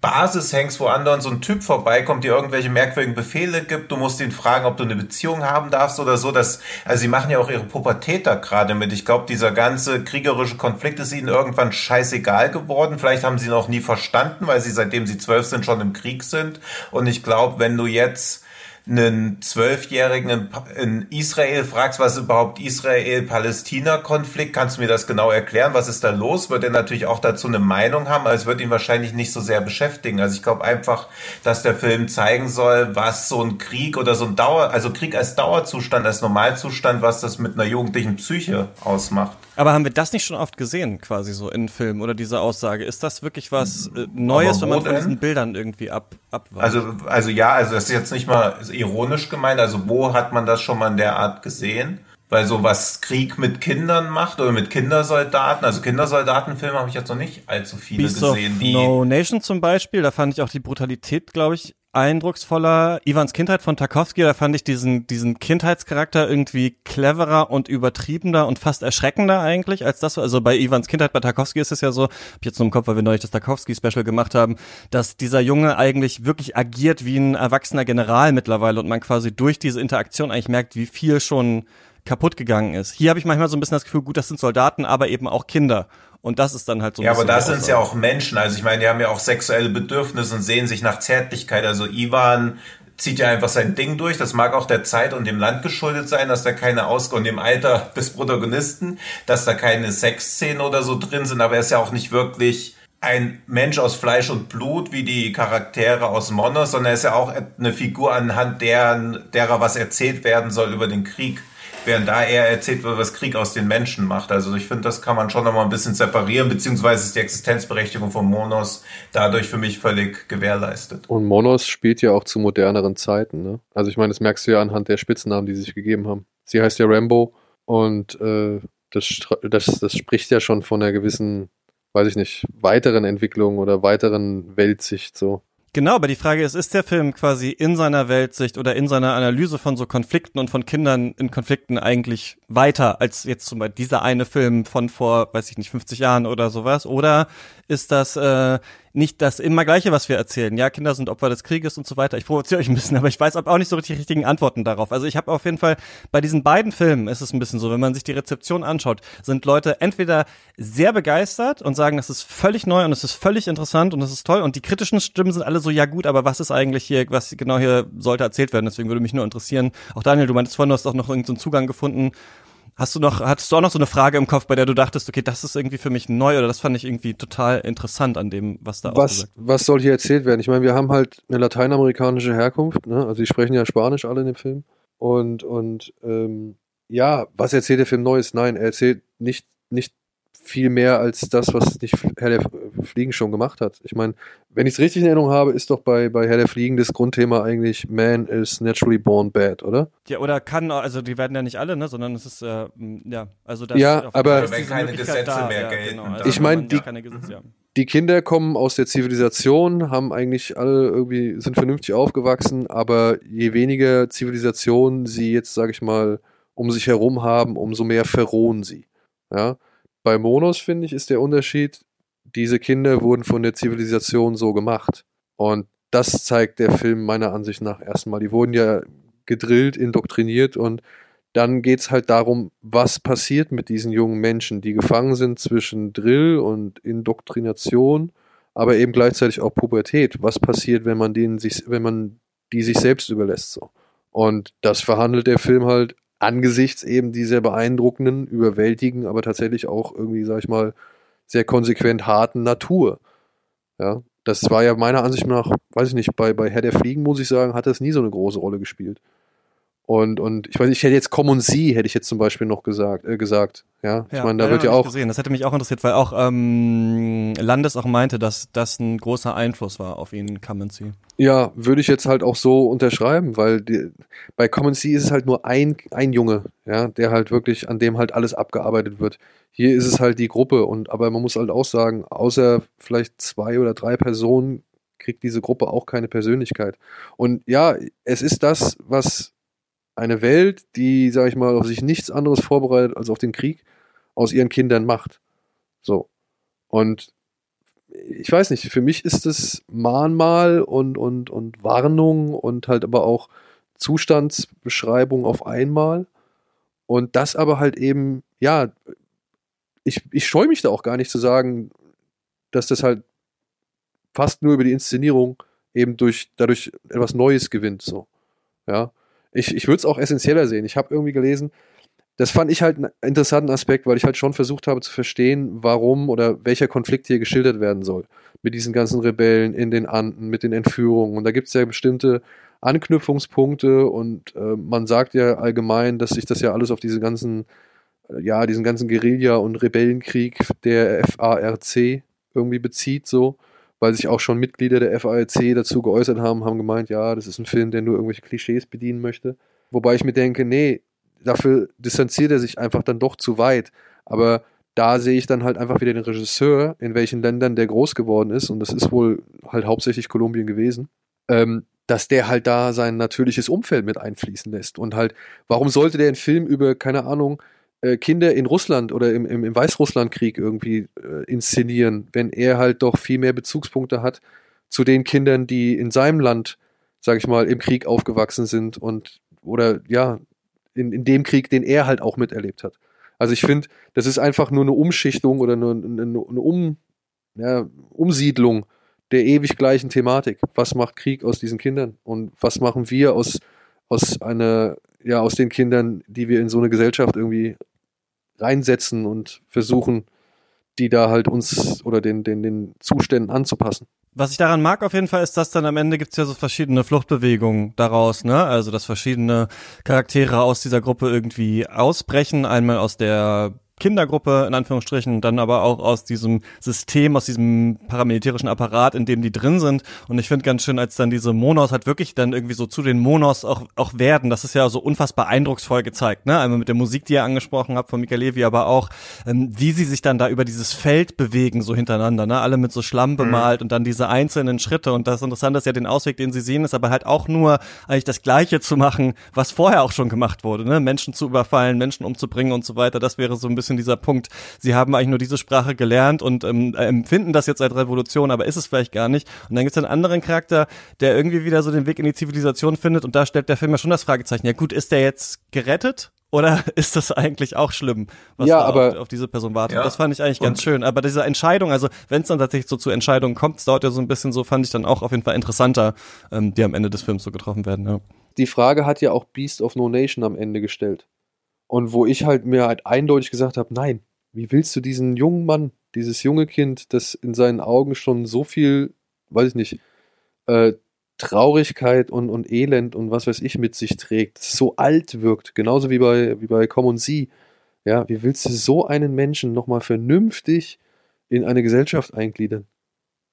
Basis hängst, wo andauernd so ein Typ vorbeikommt, dir irgendwelche merkwürdigen Befehle gibt. Du musst ihn fragen, ob du eine Beziehung haben darfst oder so. Das, also sie machen ja auch ihre Pubertät da gerade mit. Ich glaube, dieser ganze kriegerische Konflikt ist ihnen irgendwann scheißegal geworden. Vielleicht haben sie ihn auch nie verstanden, weil sie seitdem sie zwölf sind schon im Krieg sind. Und ich glaube, wenn du jetzt einen Zwölfjährigen in Israel fragst, was überhaupt Israel-Palästina-Konflikt, kannst du mir das genau erklären? Was ist da los? Wird er natürlich auch dazu eine Meinung haben, aber es wird ihn wahrscheinlich nicht so sehr beschäftigen. Also ich glaube einfach, dass der Film zeigen soll, was so ein Krieg oder so ein Dauer, also Krieg als Dauerzustand, als Normalzustand, was das mit einer jugendlichen Psyche ausmacht. Aber haben wir das nicht schon oft gesehen, quasi so in Filmen oder diese Aussage? Ist das wirklich was äh, Neues, wenn man von diesen Bildern irgendwie ab, abweicht? Also, also ja, also das ist jetzt nicht mal ironisch gemeint. Also wo hat man das schon mal in der Art gesehen? Weil so was Krieg mit Kindern macht oder mit Kindersoldaten, also Kindersoldatenfilme habe ich jetzt noch nicht allzu viele Beast gesehen. Of die no Nation zum Beispiel, da fand ich auch die Brutalität, glaube ich, eindrucksvoller. Ivans Kindheit von Tarkovsky, da fand ich diesen, diesen Kindheitscharakter irgendwie cleverer und übertriebener und fast erschreckender eigentlich als das. Also bei Ivans Kindheit bei Tarkovsky ist es ja so, hab ich jetzt nur im Kopf, weil wir neulich das Tarkovsky-Special gemacht haben, dass dieser Junge eigentlich wirklich agiert wie ein erwachsener General mittlerweile und man quasi durch diese Interaktion eigentlich merkt, wie viel schon kaputt gegangen ist. Hier habe ich manchmal so ein bisschen das Gefühl, gut, das sind Soldaten, aber eben auch Kinder. Und das ist dann halt so ein Ja, aber da sind es ja auch Menschen. Also ich meine, die haben ja auch sexuelle Bedürfnisse und sehen sich nach Zärtlichkeit. Also Ivan zieht ja einfach sein Ding durch. Das mag auch der Zeit und dem Land geschuldet sein, dass da keine Aus und dem Alter des Protagonisten, dass da keine Sexszenen oder so drin sind. Aber er ist ja auch nicht wirklich ein Mensch aus Fleisch und Blut wie die Charaktere aus Monos, sondern er ist ja auch eine Figur anhand deren, derer was erzählt werden soll über den Krieg. Während da eher erzählt wird, was Krieg aus den Menschen macht. Also ich finde, das kann man schon nochmal ein bisschen separieren, beziehungsweise ist die Existenzberechtigung von Monos dadurch für mich völlig gewährleistet. Und Monos spielt ja auch zu moderneren Zeiten. Ne? Also ich meine, das merkst du ja anhand der Spitznamen, die sie sich gegeben haben. Sie heißt ja Rambo und äh, das, das, das spricht ja schon von einer gewissen, weiß ich nicht, weiteren Entwicklung oder weiteren Weltsicht so. Genau, aber die Frage ist, ist der Film quasi in seiner Weltsicht oder in seiner Analyse von so Konflikten und von Kindern in Konflikten eigentlich weiter als jetzt zum Beispiel dieser eine Film von vor, weiß ich nicht, 50 Jahren oder sowas? Oder ist das äh, nicht das immer Gleiche, was wir erzählen? Ja, Kinder sind Opfer des Krieges und so weiter. Ich provoziere euch ein bisschen, aber ich weiß auch nicht so richtig die richtigen Antworten darauf. Also ich habe auf jeden Fall bei diesen beiden Filmen ist es ein bisschen so, wenn man sich die Rezeption anschaut, sind Leute entweder sehr begeistert und sagen, das ist völlig neu und es ist völlig interessant und es ist toll und die kritischen Stimmen sind alle so, ja gut, aber was ist eigentlich hier, was genau hier sollte erzählt werden? Deswegen würde mich nur interessieren. Auch Daniel, du meintest vorhin, du hast auch noch irgendeinen Zugang gefunden. Hast du noch, hattest du auch noch so eine Frage im Kopf, bei der du dachtest, okay, das ist irgendwie für mich neu oder das fand ich irgendwie total interessant an dem, was da Was, ausgesagt was soll hier erzählt werden? Ich meine, wir haben halt eine lateinamerikanische Herkunft, ne? also die sprechen ja Spanisch alle in dem Film. Und, und ähm, ja, was erzählt der Film Neues? Nein, er erzählt nicht, nicht viel mehr als das, was nicht Herr der Fliegen schon gemacht hat. Ich meine, wenn ich es richtig in Erinnerung habe, ist doch bei, bei Herr der Fliegen das Grundthema eigentlich Man is naturally born bad, oder? Ja, oder kann, also die werden ja nicht alle, ne, sondern es ist, äh, ja, also das Ja, auf- aber- ist Wenn keine Möglichkeit Gesetze mehr ja, gelten, Genau. Also Ich meine, die- ja. Die Kinder kommen aus der Zivilisation, haben eigentlich alle irgendwie, sind vernünftig aufgewachsen, aber je weniger Zivilisation sie jetzt, sag ich mal, um sich herum haben, umso mehr verrohen sie. Ja? Bei Monos, finde ich, ist der Unterschied, diese Kinder wurden von der Zivilisation so gemacht. Und das zeigt der Film meiner Ansicht nach erstmal. Die wurden ja gedrillt, indoktriniert und dann geht's halt darum, was passiert mit diesen jungen Menschen, die gefangen sind zwischen Drill und Indoktrination, aber eben gleichzeitig auch Pubertät. Was passiert, wenn man denen sich, wenn man die sich selbst überlässt so? Und das verhandelt der Film halt angesichts eben dieser beeindruckenden, überwältigenden, aber tatsächlich auch irgendwie, sag ich mal, sehr konsequent harten Natur. Ja, das war ja meiner Ansicht nach, weiß ich nicht, bei, bei Herr der Fliegen, muss ich sagen, hat das nie so eine große Rolle gespielt. Und, und ich weiß nicht, ich hätte jetzt Common Sie, hätte ich jetzt zum Beispiel noch gesagt, äh, gesagt. Ja, ich meine, da wird ja auch, Gesehen. Das hätte mich auch interessiert, weil auch ähm, Landes auch meinte, dass das ein großer Einfluss war auf ihn, Kamenzi. ja, würde ich jetzt halt auch so unterschreiben, weil die, bei Common See ist es halt nur ein, ein Junge, ja, der halt wirklich, an dem halt alles abgearbeitet wird. Hier ist es halt die Gruppe und, aber man muss halt auch sagen, außer vielleicht zwei oder drei Personen kriegt diese Gruppe auch keine Persönlichkeit. Und ja, es ist das, was eine Welt, die, sag ich mal, auf sich nichts anderes vorbereitet als auf den Krieg, aus ihren Kindern macht. So. Und ich weiß nicht, für mich ist es Mahnmal und, und, und Warnung und halt aber auch Zustandsbeschreibung auf einmal. Und das aber halt eben, ja, ich, ich scheue mich da auch gar nicht zu sagen, dass das halt fast nur über die Inszenierung eben durch, dadurch etwas Neues gewinnt, so. Ja. Ich, ich würde es auch essentieller sehen. Ich habe irgendwie gelesen, das fand ich halt einen interessanten Aspekt, weil ich halt schon versucht habe zu verstehen, warum oder welcher Konflikt hier geschildert werden soll. Mit diesen ganzen Rebellen in den Anden, mit den Entführungen. Und da gibt es ja bestimmte Anknüpfungspunkte und äh, man sagt ja allgemein, dass sich das ja alles auf diese ganzen, äh, ja, diesen ganzen Guerilla- und Rebellenkrieg der FARC irgendwie bezieht, so, weil sich auch schon Mitglieder der FARC dazu geäußert haben, haben gemeint, ja, das ist ein Film, der nur irgendwelche Klischees bedienen möchte. Wobei ich mir denke, nee, dafür distanziert er sich einfach dann doch zu weit. Aber da sehe ich dann halt einfach wieder den Regisseur, in welchen Ländern der groß geworden ist, und das ist wohl halt hauptsächlich Kolumbien gewesen, ähm, dass der halt da sein natürliches Umfeld mit einfließen lässt. Und halt, warum sollte der einen Film über, keine Ahnung, äh, Kinder in Russland oder im, im, im Weißrusslandkrieg irgendwie äh, inszenieren, wenn er halt doch viel mehr Bezugspunkte hat zu den Kindern, die in seinem Land, sag ich mal, im Krieg aufgewachsen sind und oder ja, in, in dem Krieg, den er halt auch miterlebt hat. Also ich finde, das ist einfach nur eine Umschichtung oder eine, eine, eine um, ja, Umsiedlung der ewig gleichen Thematik. Was macht Krieg aus diesen Kindern? Und was machen wir aus, aus einer, ja, aus den Kindern, die wir in so eine Gesellschaft irgendwie reinsetzen und versuchen, die da halt uns oder den, den, den Zuständen anzupassen. Was ich daran mag auf jeden Fall ist, dass dann am Ende gibt's ja so verschiedene Fluchtbewegungen daraus, ne? Also dass verschiedene Charaktere aus dieser Gruppe irgendwie ausbrechen. Einmal aus der Kindergruppe in Anführungsstrichen, dann aber auch aus diesem System, aus diesem paramilitärischen Apparat, in dem die drin sind. Und ich finde ganz schön, als dann diese Monos halt wirklich dann irgendwie so zu den Monos auch, auch werden. Das ist ja so unfassbar eindrucksvoll gezeigt, ne? Einmal mit der Musik, die ihr angesprochen habt von Mika Levi, aber auch, ähm, wie sie sich dann da über dieses Feld bewegen, so hintereinander, ne? Alle mit so Schlamm mhm. bemalt mhm. und dann diese einzelnen Schritte. Und das Interessante ist ja, den Ausweg, den sie sehen, ist aber halt auch nur eigentlich das Gleiche zu machen, was vorher auch schon gemacht wurde, ne? Menschen zu überfallen, Menschen umzubringen und so weiter. Das wäre so ein bisschen bisschen dieser Punkt, sie haben eigentlich nur diese Sprache gelernt und ähm, empfinden das jetzt als Revolution, aber ist es vielleicht gar nicht. Und dann gibt es einen anderen Charakter, der irgendwie wieder so den Weg in die Zivilisation findet und da stellt der Film ja schon das Fragezeichen. Ja gut, ist der jetzt gerettet? Oder ist das eigentlich auch schlimm, was ja, da aber, auf, auf, diese Person wartet? Ja. Das fand ich eigentlich ganz schön. Aber diese Entscheidung, also wenn es dann tatsächlich so zu Entscheidungen kommt, es dauert ja so ein bisschen so, fand ich dann auch auf jeden Fall interessanter, ähm, die am Ende des Films so getroffen werden. Ja. Die Frage hat ja auch Beast of No Nation am Ende gestellt. Und wo ich halt mir halt eindeutig gesagt habe, nein, wie willst du diesen jungen Mann, dieses junge Kind, das in seinen Augen schon so viel, weiß ich nicht, äh, Traurigkeit und, und Elend und was weiß ich mit sich trägt, so alt wirkt, genauso wie bei, wie bei Come und Sie. Ja, wie willst du so einen Menschen nochmal vernünftig in eine Gesellschaft eingliedern,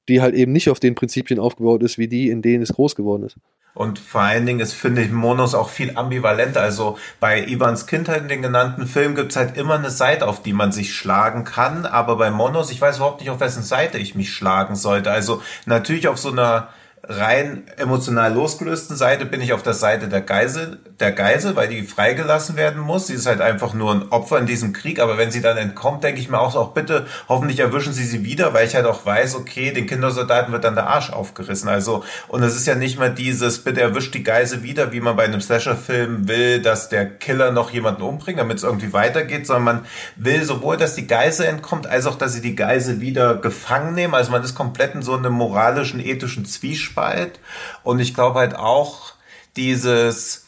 die halt eben nicht auf den Prinzipien aufgebaut ist, wie die, in denen es groß geworden ist? Und vor allen Dingen ist, finde ich, Monos auch viel ambivalenter. Also bei Ivans Kindheit in den genannten Filmen gibt's halt immer eine Seite, auf die man sich schlagen kann. Aber bei Monos, ich weiß überhaupt nicht, auf wessen Seite ich mich schlagen sollte. Also natürlich auf so einer rein emotional losgelösten Seite bin ich auf der Seite der Geisel, der Geisel, weil die freigelassen werden muss. Sie ist halt einfach nur ein Opfer in diesem Krieg, aber wenn sie dann entkommt, denke ich mir auch so, auch bitte, hoffentlich erwischen sie sie wieder, weil ich halt auch weiß, okay, den Kindersoldaten wird dann der Arsch aufgerissen. Also, und es ist ja nicht mal dieses, bitte erwischt die Geisel wieder, wie man bei einem Slasher-Film will, dass der Killer noch jemanden umbringt, damit es irgendwie weitergeht, sondern man will sowohl, dass die Geisel entkommt, als auch, dass sie die Geisel wieder gefangen nehmen. Also man ist komplett in so einem moralischen, ethischen Zwiespalt Zwiespalt. Und ich glaube halt auch dieses,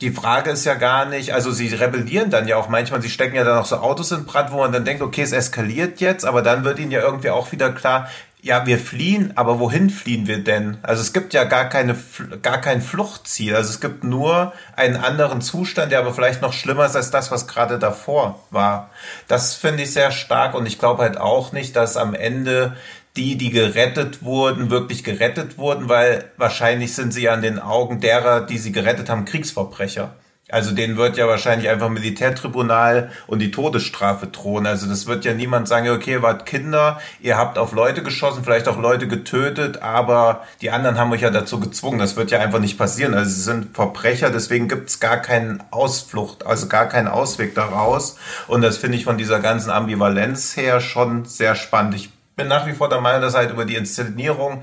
die Frage ist ja gar nicht, also sie rebellieren dann ja auch manchmal, sie stecken ja dann auch so Autos in Brand, wo man dann denkt, okay, es eskaliert jetzt, aber dann wird ihnen ja irgendwie auch wieder klar, ja, wir fliehen, aber wohin fliehen wir denn? Also es gibt ja gar keine, gar kein Fluchtziel. Also es gibt nur einen anderen Zustand, der aber vielleicht noch schlimmer ist als das, was gerade davor war. Das finde ich sehr stark und ich glaube halt auch nicht, dass am Ende die, die gerettet wurden, wirklich gerettet wurden, weil wahrscheinlich sind sie an den Augen derer, die sie gerettet haben, Kriegsverbrecher. Also denen wird ja wahrscheinlich einfach Militärtribunal und die Todesstrafe drohen. Also das wird ja niemand sagen, okay, ihr wart Kinder, ihr habt auf Leute geschossen, vielleicht auch Leute getötet, aber die anderen haben euch ja dazu gezwungen. Das wird ja einfach nicht passieren. Also sie sind Verbrecher, deswegen gibt's gar keinen Ausflucht, also gar keinen Ausweg daraus. Und das finde ich von dieser ganzen Ambivalenz her schon sehr spannend. Ich bin nach wie vor der Meinung, dass halt über die Inszenierung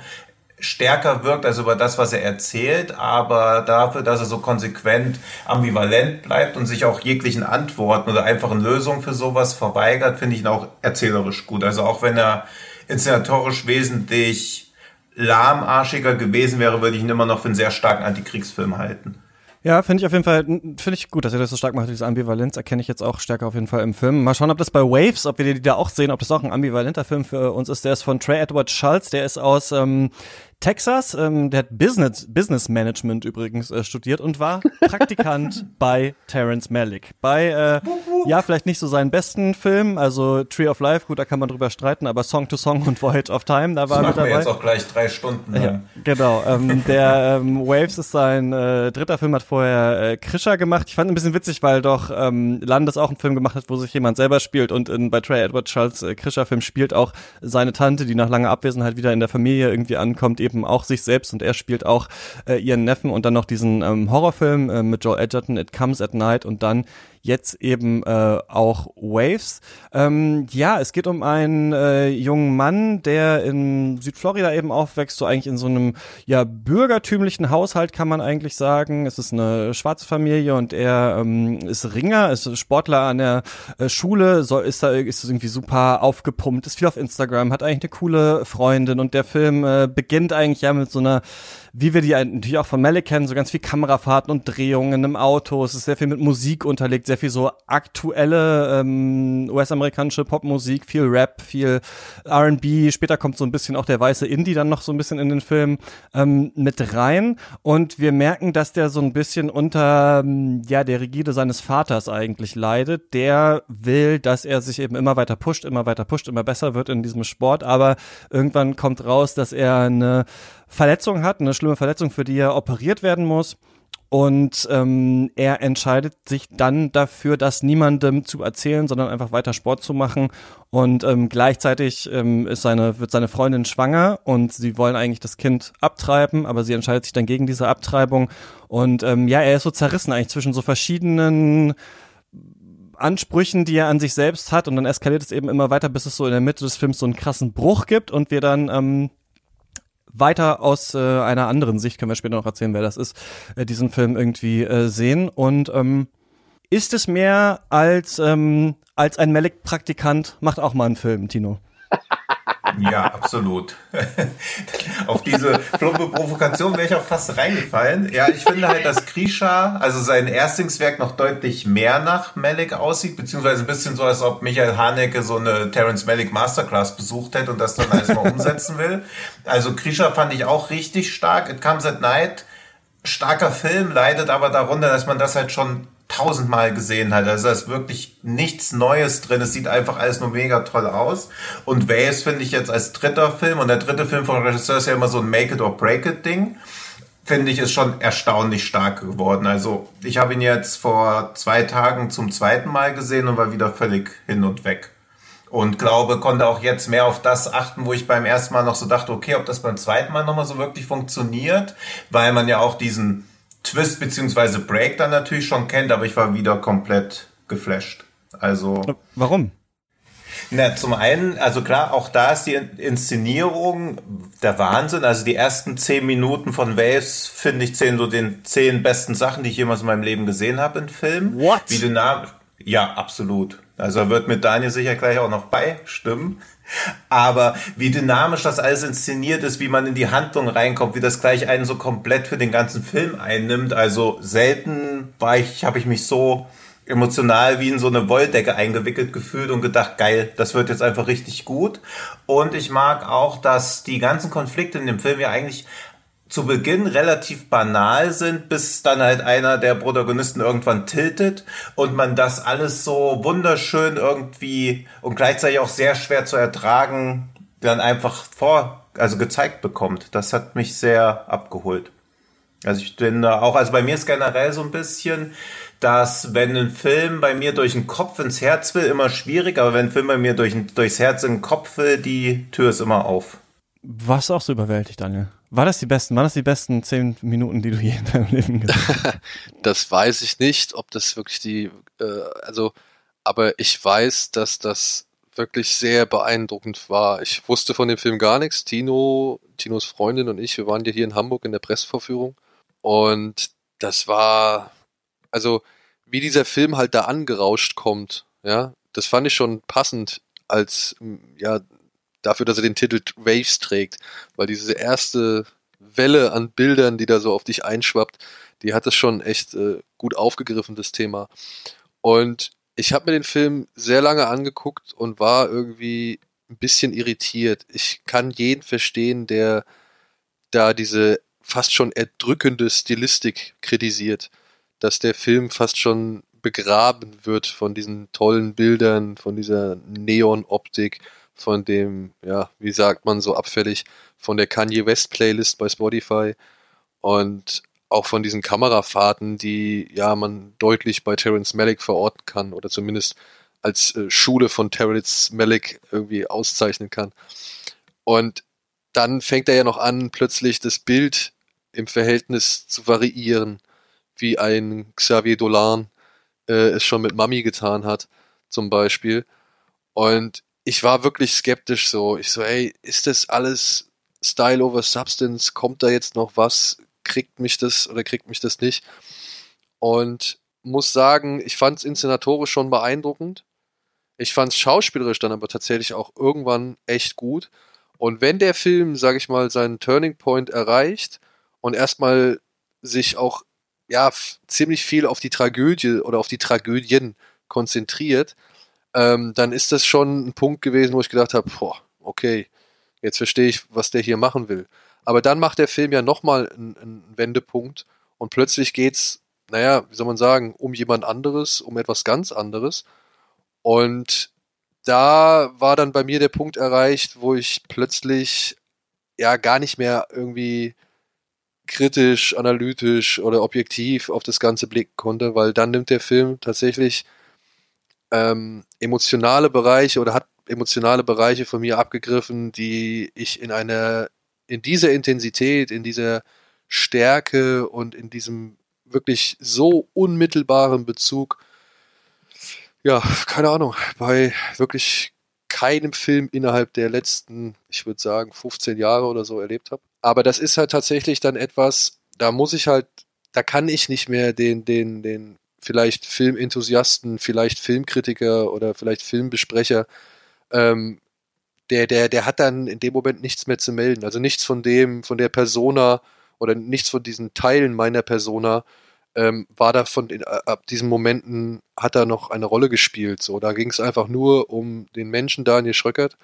stärker wirkt als über das, was er erzählt, aber dafür, dass er so konsequent ambivalent bleibt und sich auch jeglichen Antworten oder einfachen Lösungen für sowas verweigert, finde ich ihn auch erzählerisch gut. Also auch wenn er inszenatorisch wesentlich lahmarschiger gewesen wäre, würde ich ihn immer noch für einen sehr starken Antikriegsfilm halten. Ja, finde ich auf jeden Fall, finde ich gut, dass er das so stark macht, diese Ambivalenz erkenne ich jetzt auch stärker auf jeden Fall im Film. Mal schauen, ob das bei Waves, ob wir die da auch sehen, ob das auch ein ambivalenter Film für uns ist. Der ist von Trey Edward Schultz, der ist aus ähm, Texas. Ähm, der hat Business, Business Management übrigens äh, studiert und war Praktikant bei Terrence Malick. Bei, äh, ja, vielleicht nicht so seinen besten Film, also Tree of Life, gut, da kann man drüber streiten, aber Song to Song und Voyage of Time, da war das er dabei. Wir jetzt auch gleich drei Stunden lang. Ja, genau. Ähm, der ähm, Waves ist sein äh, dritter Film, hat vorher äh, Krischer gemacht. Ich fand ihn ein bisschen witzig, weil doch ähm, Landes auch einen Film gemacht hat, wo sich jemand selber spielt und in, bei Trey Edward Schultz äh, Krischer-Film spielt auch seine Tante, die nach langer Abwesenheit wieder in der Familie irgendwie ankommt, eben auch sich selbst und er spielt auch äh, ihren Neffen und dann noch diesen ähm, Horrorfilm äh, mit Joel Edgerton, It Comes at Night und dann jetzt eben äh, auch Waves. Ähm, ja, es geht um einen äh, jungen Mann, der in Südflorida eben aufwächst, so eigentlich in so einem ja bürgertümlichen Haushalt kann man eigentlich sagen. Es ist eine schwarze Familie und er ähm, ist Ringer, ist Sportler an der äh, Schule, so ist da ist irgendwie super aufgepumpt, ist viel auf Instagram, hat eigentlich eine coole Freundin und der Film äh, beginnt eigentlich ja mit so einer wie wir die natürlich auch von Melle kennen, so ganz viel Kamerafahrten und Drehungen im Auto. Es ist sehr viel mit Musik unterlegt, sehr viel so aktuelle ähm, US-amerikanische Popmusik, viel Rap, viel R&B. Später kommt so ein bisschen auch der weiße Indie dann noch so ein bisschen in den Film ähm, mit rein. Und wir merken, dass der so ein bisschen unter ähm, ja der Rigide seines Vaters eigentlich leidet. Der will, dass er sich eben immer weiter pusht, immer weiter pusht, immer besser wird in diesem Sport. Aber irgendwann kommt raus, dass er eine Verletzung hat, eine schlimme Verletzung, für die er operiert werden muss. Und ähm, er entscheidet sich dann dafür, das niemandem zu erzählen, sondern einfach weiter Sport zu machen. Und ähm, gleichzeitig ähm, ist seine, wird seine Freundin schwanger und sie wollen eigentlich das Kind abtreiben, aber sie entscheidet sich dann gegen diese Abtreibung. Und ähm, ja, er ist so zerrissen eigentlich zwischen so verschiedenen Ansprüchen, die er an sich selbst hat. Und dann eskaliert es eben immer weiter, bis es so in der Mitte des Films so einen krassen Bruch gibt und wir dann ähm, weiter aus äh, einer anderen Sicht, können wir später noch erzählen, wer das ist, äh, diesen Film irgendwie äh, sehen. Und ähm, ist es mehr als, ähm, als ein Melek-Praktikant macht auch mal einen Film, Tino? Ja, absolut. Auf diese plumpe Provokation wäre ich auch fast reingefallen. Ja, ich finde halt, dass Krisha, also sein Erstlingswerk, noch deutlich mehr nach Malik aussieht, beziehungsweise ein bisschen so, als ob Michael Haneke so eine Terence Malik Masterclass besucht hätte und das dann alles mal umsetzen will. Also Krisha fand ich auch richtig stark. It Comes at Night, starker Film, leidet aber darunter, dass man das halt schon tausendmal gesehen hat. Also da ist wirklich nichts Neues drin. Es sieht einfach alles nur mega toll aus. Und Waves finde ich jetzt als dritter Film und der dritte Film vom Regisseur ist ja immer so ein Make it or Break it Ding. Finde ich ist schon erstaunlich stark geworden. Also ich habe ihn jetzt vor zwei Tagen zum zweiten Mal gesehen und war wieder völlig hin und weg. Und glaube, konnte auch jetzt mehr auf das achten, wo ich beim ersten Mal noch so dachte, okay, ob das beim zweiten Mal nochmal so wirklich funktioniert, weil man ja auch diesen Twist beziehungsweise Break dann natürlich schon kennt, aber ich war wieder komplett geflasht. Also. Warum? Na, zum einen, also klar, auch da ist die Inszenierung der Wahnsinn. Also die ersten zehn Minuten von Waves, finde ich, zählen so den zehn besten Sachen, die ich jemals in meinem Leben gesehen habe in Film. What? Wie dynamisch. Ja, absolut. Also er wird mit Daniel sicher gleich auch noch beistimmen. Aber wie dynamisch das alles inszeniert ist, wie man in die Handlung reinkommt, wie das gleich einen so komplett für den ganzen Film einnimmt. Also selten war ich, habe ich mich so emotional wie in so eine Wolldecke eingewickelt gefühlt und gedacht, geil, das wird jetzt einfach richtig gut. Und ich mag auch, dass die ganzen Konflikte in dem Film ja eigentlich zu Beginn relativ banal sind, bis dann halt einer der Protagonisten irgendwann tiltet und man das alles so wunderschön irgendwie und gleichzeitig auch sehr schwer zu ertragen dann einfach vor, also gezeigt bekommt. Das hat mich sehr abgeholt. Also ich finde auch, also bei mir ist generell so ein bisschen, dass wenn ein Film bei mir durch den Kopf ins Herz will, immer schwierig, aber wenn ein Film bei mir durch, durchs Herz in den Kopf will, die Tür ist immer auf. Was auch so überwältigt, Daniel? War das die besten, waren das die besten zehn Minuten, die du je in deinem Leben gesehen hast? das weiß ich nicht, ob das wirklich die, äh, also, aber ich weiß, dass das wirklich sehr beeindruckend war. Ich wusste von dem Film gar nichts. Tino, Tinos Freundin und ich, wir waren ja hier in Hamburg in der Pressevorführung. Und das war, also wie dieser Film halt da angerauscht kommt, ja, das fand ich schon passend als, ja, dafür, dass er den Titel Waves trägt, weil diese erste Welle an Bildern, die da so auf dich einschwappt, die hat es schon echt äh, gut aufgegriffen, das Thema. Und ich habe mir den Film sehr lange angeguckt und war irgendwie ein bisschen irritiert. Ich kann jeden verstehen, der da diese fast schon erdrückende Stilistik kritisiert, dass der Film fast schon begraben wird von diesen tollen Bildern, von dieser Neon-Optik, von dem, ja, wie sagt man so abfällig, von der Kanye West Playlist bei Spotify und auch von diesen Kamerafahrten, die ja man deutlich bei Terence Malick verorten kann oder zumindest als äh, Schule von Terence Malick irgendwie auszeichnen kann. Und dann fängt er ja noch an, plötzlich das Bild im Verhältnis zu variieren, wie ein Xavier Dolan äh, es schon mit Mami getan hat, zum Beispiel. Und ich war wirklich skeptisch so. Ich so, ey, ist das alles Style over Substance? Kommt da jetzt noch was? kriegt mich das oder kriegt mich das nicht. Und muss sagen, ich fand es inszenatorisch schon beeindruckend. Ich fand es schauspielerisch dann aber tatsächlich auch irgendwann echt gut. Und wenn der Film, sage ich mal, seinen Turning Point erreicht und erstmal sich auch ja ziemlich viel auf die Tragödie oder auf die Tragödien konzentriert, ähm, dann ist das schon ein Punkt gewesen, wo ich gedacht habe, boah, okay, jetzt verstehe ich, was der hier machen will. Aber dann macht der Film ja nochmal einen, einen Wendepunkt und plötzlich geht's, naja, wie soll man sagen, um jemand anderes, um etwas ganz anderes. Und da war dann bei mir der Punkt erreicht, wo ich plötzlich ja gar nicht mehr irgendwie kritisch, analytisch oder objektiv auf das Ganze blicken konnte, weil dann nimmt der Film tatsächlich ähm, emotionale Bereiche oder hat emotionale Bereiche von mir abgegriffen, die ich in einer in dieser Intensität, in dieser Stärke und in diesem wirklich so unmittelbaren Bezug, ja, keine Ahnung, bei wirklich keinem Film innerhalb der letzten, ich würde sagen, 15 Jahre oder so erlebt habe. Aber das ist halt tatsächlich dann etwas, da muss ich halt, da kann ich nicht mehr den, den, den vielleicht Filmenthusiasten, vielleicht Filmkritiker oder vielleicht Filmbesprecher ähm, der, der, der hat dann in dem Moment nichts mehr zu melden. Also nichts von dem, von der Persona oder nichts von diesen Teilen meiner Persona ähm, war da von in, ab diesen Momenten hat er noch eine Rolle gespielt. So, da ging es einfach nur um den Menschen Daniel Schröckert,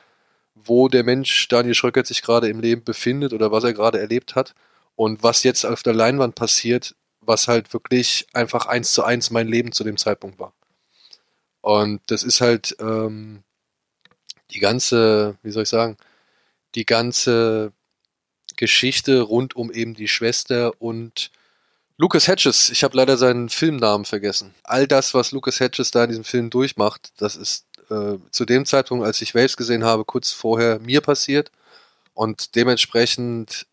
wo der Mensch Daniel Schröckert sich gerade im Leben befindet oder was er gerade erlebt hat und was jetzt auf der Leinwand passiert, was halt wirklich einfach eins zu eins mein Leben zu dem Zeitpunkt war. Und das ist halt ähm, die ganze, wie soll ich sagen, die ganze Geschichte rund um eben die Schwester und Lucas Hedges, ich habe leider seinen Filmnamen vergessen. All das, was Lucas Hedges da in diesem Film durchmacht, das ist äh, zu dem Zeitpunkt, als ich Waves gesehen habe, kurz vorher mir passiert. Und dementsprechend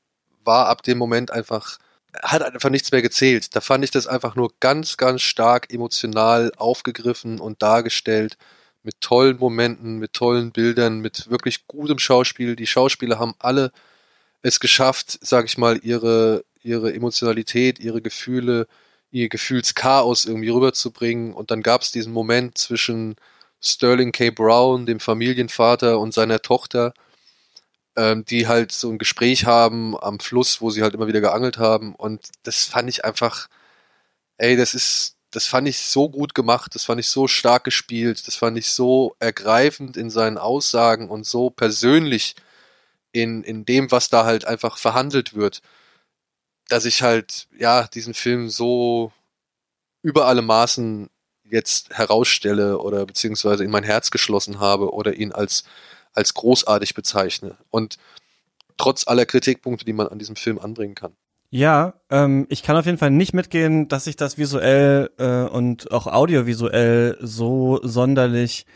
war ab dem Moment einfach, hat einfach nichts mehr gezählt. Da fand ich das einfach nur ganz, ganz stark emotional aufgegriffen und dargestellt mit tollen Momenten, mit tollen Bildern, mit wirklich gutem Schauspiel. Die Schauspieler haben alle es geschafft, sag ich mal, ihre, ihre Emotionalität, ihre Gefühle, ihr Gefühlschaos irgendwie rüberzubringen. Und dann gab es diesen Moment zwischen Sterling K. Brown, dem Familienvater, und seiner Tochter, ähm, die halt so ein Gespräch haben am Fluss, wo sie halt immer wieder geangelt haben. Und das fand ich einfach, ey, das ist, das fand ich so gut gemacht, das fand ich so stark gespielt, das fand ich so ergreifend in seinen Aussagen und so persönlich in, in dem, was da halt einfach verhandelt wird, dass ich halt, ja, diesen Film so über alle Maßen jetzt herausstelle oder beziehungsweise in mein Herz geschlossen habe oder ihn als, als großartig bezeichne. Und trotz aller Kritikpunkte, die man an diesem Film anbringen kann. Ja, ähm, ich kann auf jeden Fall nicht mitgehen, dass ich das visuell äh, und auch audiovisuell so sonderlich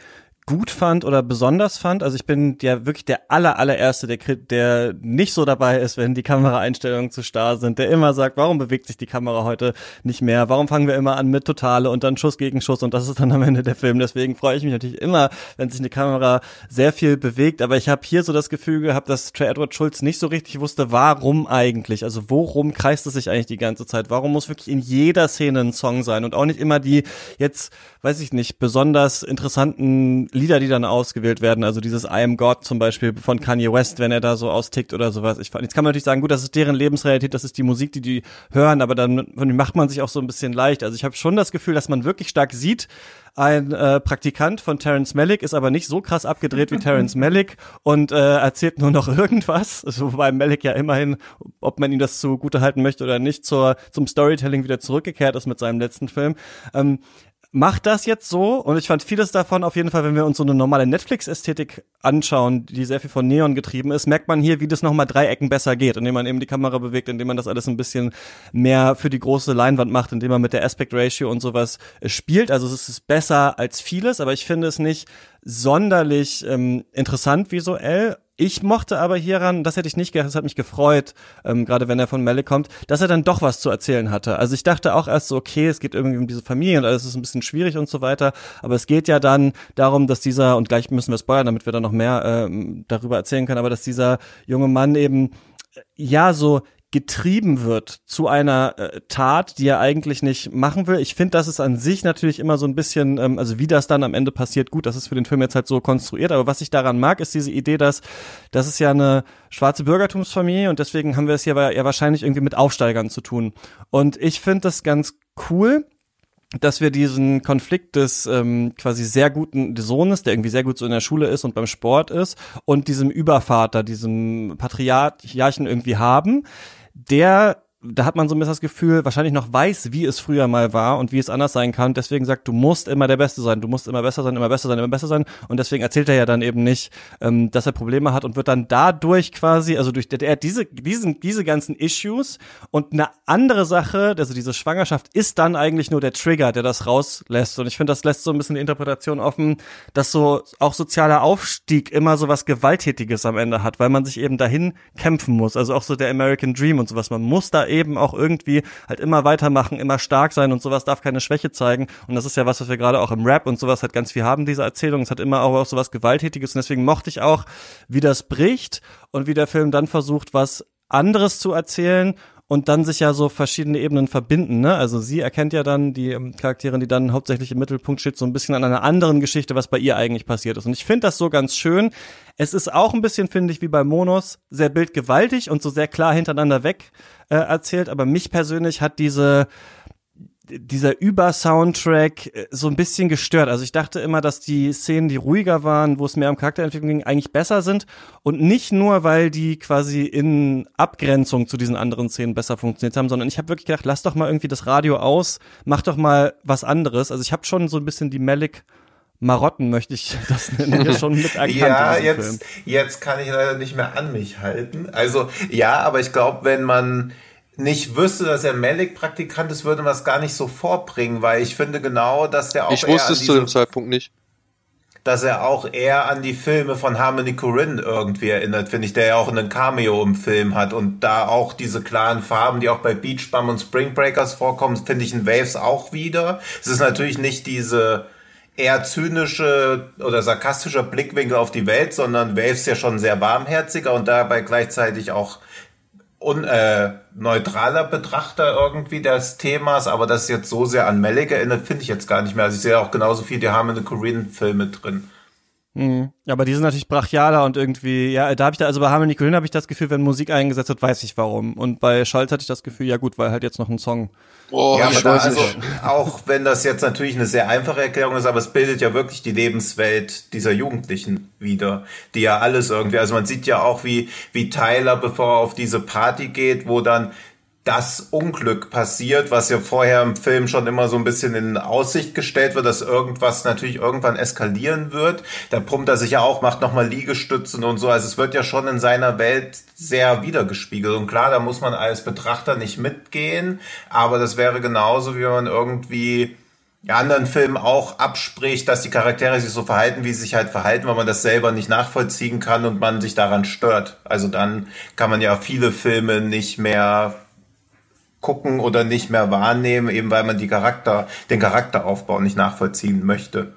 gut fand oder besonders fand. Also ich bin ja wirklich der aller allererste, der der nicht so dabei ist, wenn die Kameraeinstellungen zu starr sind, der immer sagt, warum bewegt sich die Kamera heute nicht mehr? Warum fangen wir immer an mit Totale und dann Schuss gegen Schuss und das ist dann am Ende der Film. Deswegen freue ich mich natürlich immer, wenn sich eine Kamera sehr viel bewegt. Aber ich habe hier so das Gefühl gehabt, dass Trey Edward Schulz nicht so richtig wusste, warum eigentlich. Also worum kreist es sich eigentlich die ganze Zeit? Warum muss wirklich in jeder Szene ein Song sein und auch nicht immer die jetzt, weiß ich nicht, besonders interessanten Lieder, die dann ausgewählt werden. Also dieses I Am God zum Beispiel von Kanye West, wenn er da so austickt oder sowas. Ich, jetzt kann man natürlich sagen, gut, das ist deren Lebensrealität, das ist die Musik, die die hören, aber dann macht man sich auch so ein bisschen leicht. Also ich habe schon das Gefühl, dass man wirklich stark sieht, ein äh, Praktikant von Terence Malick ist aber nicht so krass abgedreht wie Terence Malick und äh, erzählt nur noch irgendwas. Also, wobei Malick ja immerhin, ob man ihm das zugute halten möchte oder nicht, zur, zum Storytelling wieder zurückgekehrt ist mit seinem letzten Film. Ähm, macht das jetzt so und ich fand vieles davon auf jeden Fall, wenn wir uns so eine normale Netflix-Ästhetik anschauen, die sehr viel von Neon getrieben ist, merkt man hier, wie das nochmal drei Ecken besser geht, indem man eben die Kamera bewegt, indem man das alles ein bisschen mehr für die große Leinwand macht, indem man mit der Aspect Ratio und sowas äh, spielt. Also es ist besser als vieles, aber ich finde es nicht sonderlich ähm, interessant visuell ich mochte aber hieran, das hätte ich nicht gedacht, das hat mich gefreut, ähm, gerade wenn er von Melle kommt, dass er dann doch was zu erzählen hatte. Also ich dachte auch erst so, okay, es geht irgendwie um diese Familie und alles ist ein bisschen schwierig und so weiter, aber es geht ja dann darum, dass dieser, und gleich müssen wir spoilern, damit wir dann noch mehr ähm, darüber erzählen können, aber dass dieser junge Mann eben ja so getrieben wird zu einer äh, Tat, die er eigentlich nicht machen will. Ich finde, das ist an sich natürlich immer so ein bisschen, ähm, also wie das dann am Ende passiert, gut, das ist für den Film jetzt halt so konstruiert, aber was ich daran mag, ist diese Idee, dass das ist ja eine schwarze Bürgertumsfamilie und deswegen haben wir es hier ja wahrscheinlich irgendwie mit Aufsteigern zu tun. Und ich finde das ganz cool, dass wir diesen Konflikt des ähm, quasi sehr guten Sohnes, der irgendwie sehr gut so in der Schule ist und beim Sport ist, und diesem Übervater, diesem Patriarchen irgendwie haben, der da hat man so ein bisschen das Gefühl, wahrscheinlich noch weiß, wie es früher mal war und wie es anders sein kann. Deswegen sagt, du musst immer der Beste sein, du musst immer besser sein, immer besser sein, immer besser sein. Und deswegen erzählt er ja dann eben nicht, ähm, dass er Probleme hat und wird dann dadurch quasi, also durch der diese diesen diese ganzen Issues und eine andere Sache, also diese Schwangerschaft ist dann eigentlich nur der Trigger, der das rauslässt. Und ich finde, das lässt so ein bisschen die Interpretation offen, dass so auch sozialer Aufstieg immer so was Gewalttätiges am Ende hat, weil man sich eben dahin kämpfen muss. Also auch so der American Dream und sowas. Man muss da eben auch irgendwie halt immer weitermachen, immer stark sein und sowas darf keine Schwäche zeigen. Und das ist ja was, was wir gerade auch im Rap und sowas halt ganz viel haben, diese Erzählung. Es hat immer auch, sowas Gewalttätiges und deswegen mochte ich auch, wie das bricht und wie der Film dann versucht, was anderes zu erzählen und dann sich ja so verschiedene Ebenen verbinden. Ne? Also sie erkennt ja dann die ähm, Charakterin, die dann hauptsächlich im Mittelpunkt steht, so ein bisschen an einer anderen Geschichte, was bei ihr eigentlich passiert ist. Und ich finde das so ganz schön. Es ist auch ein bisschen, finde ich, wie bei Monos, sehr bildgewaltig und so sehr klar hintereinander weg äh, erzählt. Aber mich persönlich hat diese dieser Über-Soundtrack äh, so ein bisschen gestört. Also ich dachte immer, dass die Szenen, die ruhiger waren, wo es mehr um Charakterentwicklung ging, eigentlich besser sind. Und nicht nur, weil die quasi in Abgrenzung zu diesen anderen Szenen besser funktioniert haben, sondern ich habe wirklich gedacht, lass doch mal irgendwie das Radio aus, mach doch mal was anderes. Also ich habe schon so ein bisschen die Malik Marotten möchte ich das nennen, schon mit erkannt. ja, jetzt, Film. jetzt kann ich leider nicht mehr an mich halten. Also ja, aber ich glaube, wenn man nicht wüsste, dass er Malik-Praktikant ist, würde man es gar nicht so vorbringen, weil ich finde genau, dass der auch. Ich wusste es zu dem Zeitpunkt nicht. Dass er auch eher an die Filme von Harmony Korine irgendwie erinnert, finde ich, der ja auch einen Cameo im Film hat und da auch diese klaren Farben, die auch bei Beach Bum und Spring Breakers vorkommen, finde ich in Waves auch wieder. Es ist natürlich nicht diese eher zynische oder sarkastischer Blickwinkel auf die Welt, sondern Waves ja schon sehr warmherziger und dabei gleichzeitig auch un, äh, neutraler Betrachter irgendwie des Themas, aber das jetzt so sehr an Malik erinnert, finde ich jetzt gar nicht mehr. Also ich sehe auch genauso viel die Harmony Korean Filme drin. Mhm. Aber die sind natürlich brachialer und irgendwie, ja, da habe ich da, also bei Harmony Korine habe ich das Gefühl, wenn Musik eingesetzt wird, weiß ich warum. Und bei Scholz hatte ich das Gefühl, ja gut, weil halt jetzt noch ein Song. Oh, ja, aber da, also, auch wenn das jetzt natürlich eine sehr einfache Erklärung ist, aber es bildet ja wirklich die Lebenswelt dieser Jugendlichen wieder, die ja alles irgendwie, also man sieht ja auch, wie, wie Tyler, bevor er auf diese Party geht, wo dann das Unglück passiert, was ja vorher im Film schon immer so ein bisschen in Aussicht gestellt wird, dass irgendwas natürlich irgendwann eskalieren wird. Da pumpt er sich ja auch, macht nochmal Liegestützen und so. Also es wird ja schon in seiner Welt sehr wiedergespiegelt. Und klar, da muss man als Betrachter nicht mitgehen, aber das wäre genauso, wie man irgendwie anderen Filmen auch abspricht, dass die Charaktere sich so verhalten, wie sie sich halt verhalten, weil man das selber nicht nachvollziehen kann und man sich daran stört. Also dann kann man ja viele Filme nicht mehr gucken oder nicht mehr wahrnehmen, eben weil man die Charakter, den Charakteraufbau nicht nachvollziehen möchte.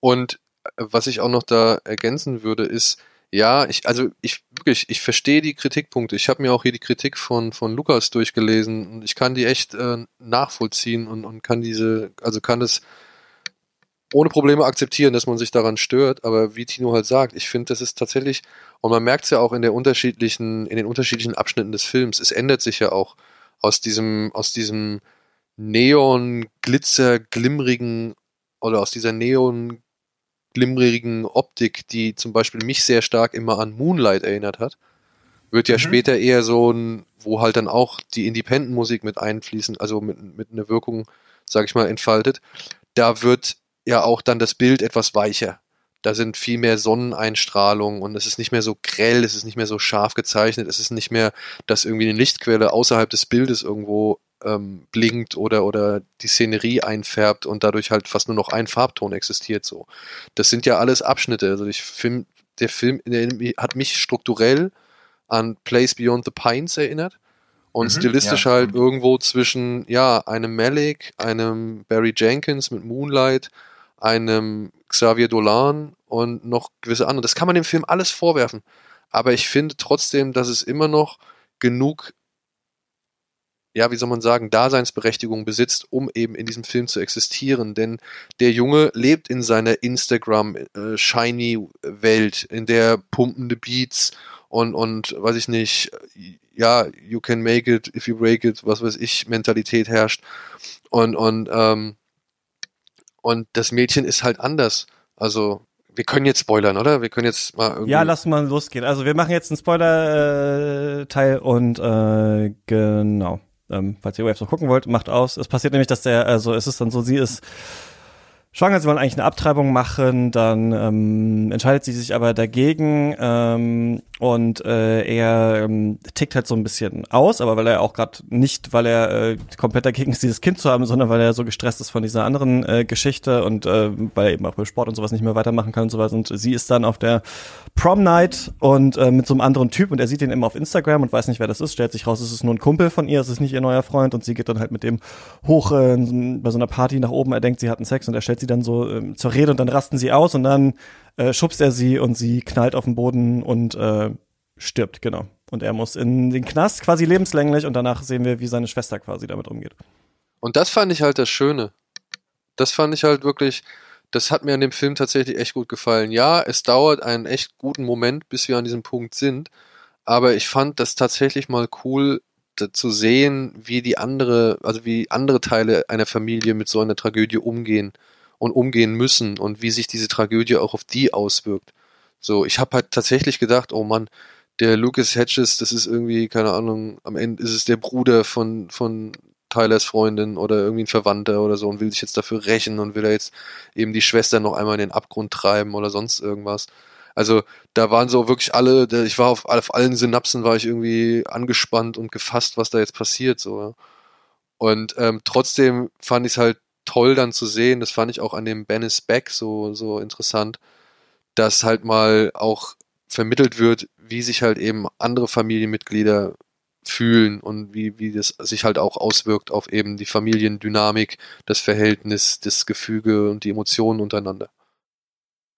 Und äh, was ich auch noch da ergänzen würde, ist, ja, ich, also ich wirklich, ich verstehe die Kritikpunkte. Ich habe mir auch hier die Kritik von, von Lukas durchgelesen und ich kann die echt äh, nachvollziehen und, und kann diese, also kann es ohne Probleme akzeptieren, dass man sich daran stört, aber wie Tino halt sagt, ich finde, das ist tatsächlich, und man merkt es ja auch in der unterschiedlichen, in den unterschiedlichen Abschnitten des Films, es ändert sich ja auch aus diesem, aus diesem Neon, Glitzer, glimmrigen oder aus dieser Neon, glimmerigen Optik, die zum Beispiel mich sehr stark immer an Moonlight erinnert hat, wird ja mhm. später eher so ein, wo halt dann auch die Independent-Musik mit einfließen, also mit, mit einer Wirkung, sag ich mal, entfaltet. Da wird ja auch dann das Bild etwas weicher. Da sind viel mehr Sonneneinstrahlung und es ist nicht mehr so grell, es ist nicht mehr so scharf gezeichnet, es ist nicht mehr, dass irgendwie eine Lichtquelle außerhalb des Bildes irgendwo ähm, blinkt oder, oder die Szenerie einfärbt und dadurch halt fast nur noch ein Farbton existiert so. Das sind ja alles Abschnitte. Also ich film, der Film der hat mich strukturell an Place Beyond the Pines erinnert und mhm, stilistisch ja, halt irgendwo zwischen ja einem Malik, einem Barry Jenkins mit Moonlight, einem Xavier Dolan und noch gewisse andere. Das kann man dem Film alles vorwerfen, aber ich finde trotzdem, dass es immer noch genug ja, wie soll man sagen, Daseinsberechtigung besitzt, um eben in diesem Film zu existieren. Denn der Junge lebt in seiner Instagram-Shiny-Welt, äh, in der pumpende Beats und, und, weiß ich nicht, ja, you can make it if you break it, was weiß ich, Mentalität herrscht. Und, und, ähm, und das Mädchen ist halt anders. Also, wir können jetzt spoilern, oder? Wir können jetzt mal irgendwie. Ja, lass mal losgehen. Also wir machen jetzt einen Spoiler-Teil äh, und äh, genau. Ähm, falls ihr Waves noch gucken wollt, macht aus. Es passiert nämlich, dass der, also es ist dann so, sie ist schwanger, sie wollen eigentlich eine Abtreibung machen, dann ähm, entscheidet sie sich aber dagegen ähm, und äh, er ähm, tickt halt so ein bisschen aus, aber weil er auch gerade nicht, weil er äh, komplett dagegen ist, dieses Kind zu haben, sondern weil er so gestresst ist von dieser anderen äh, Geschichte und äh, weil er eben auch beim Sport und sowas nicht mehr weitermachen kann und sowas. Und sie ist dann auf der Prom Night und äh, mit so einem anderen Typ und er sieht ihn immer auf Instagram und weiß nicht, wer das ist, stellt sich raus, es ist nur ein Kumpel von ihr, es ist nicht ihr neuer Freund und sie geht dann halt mit dem hoch äh, bei so einer Party nach oben, er denkt, sie hatten Sex und er stellt sie dann so äh, zur Rede und dann rasten sie aus und dann äh, schubst er sie und sie knallt auf den Boden und äh, stirbt, genau. Und er muss in den Knast quasi lebenslänglich und danach sehen wir, wie seine Schwester quasi damit umgeht. Und das fand ich halt das Schöne. Das fand ich halt wirklich, das hat mir an dem Film tatsächlich echt gut gefallen. Ja, es dauert einen echt guten Moment, bis wir an diesem Punkt sind, aber ich fand das tatsächlich mal cool, zu sehen, wie die andere, also wie andere Teile einer Familie mit so einer Tragödie umgehen und umgehen müssen und wie sich diese Tragödie auch auf die auswirkt. So, ich habe halt tatsächlich gedacht, oh Mann, der Lucas Hedges, das ist irgendwie, keine Ahnung, am Ende ist es der Bruder von, von Tylers Freundin oder irgendwie ein Verwandter oder so und will sich jetzt dafür rächen und will er jetzt eben die Schwester noch einmal in den Abgrund treiben oder sonst irgendwas. Also da waren so wirklich alle, ich war auf, auf allen Synapsen war ich irgendwie angespannt und gefasst, was da jetzt passiert so. Und ähm, trotzdem fand ich es halt toll dann zu sehen, das fand ich auch an dem Bennis Beck so, so interessant, dass halt mal auch vermittelt wird, wie sich halt eben andere Familienmitglieder fühlen und wie, wie das sich halt auch auswirkt auf eben die Familiendynamik, das Verhältnis, das Gefüge und die Emotionen untereinander.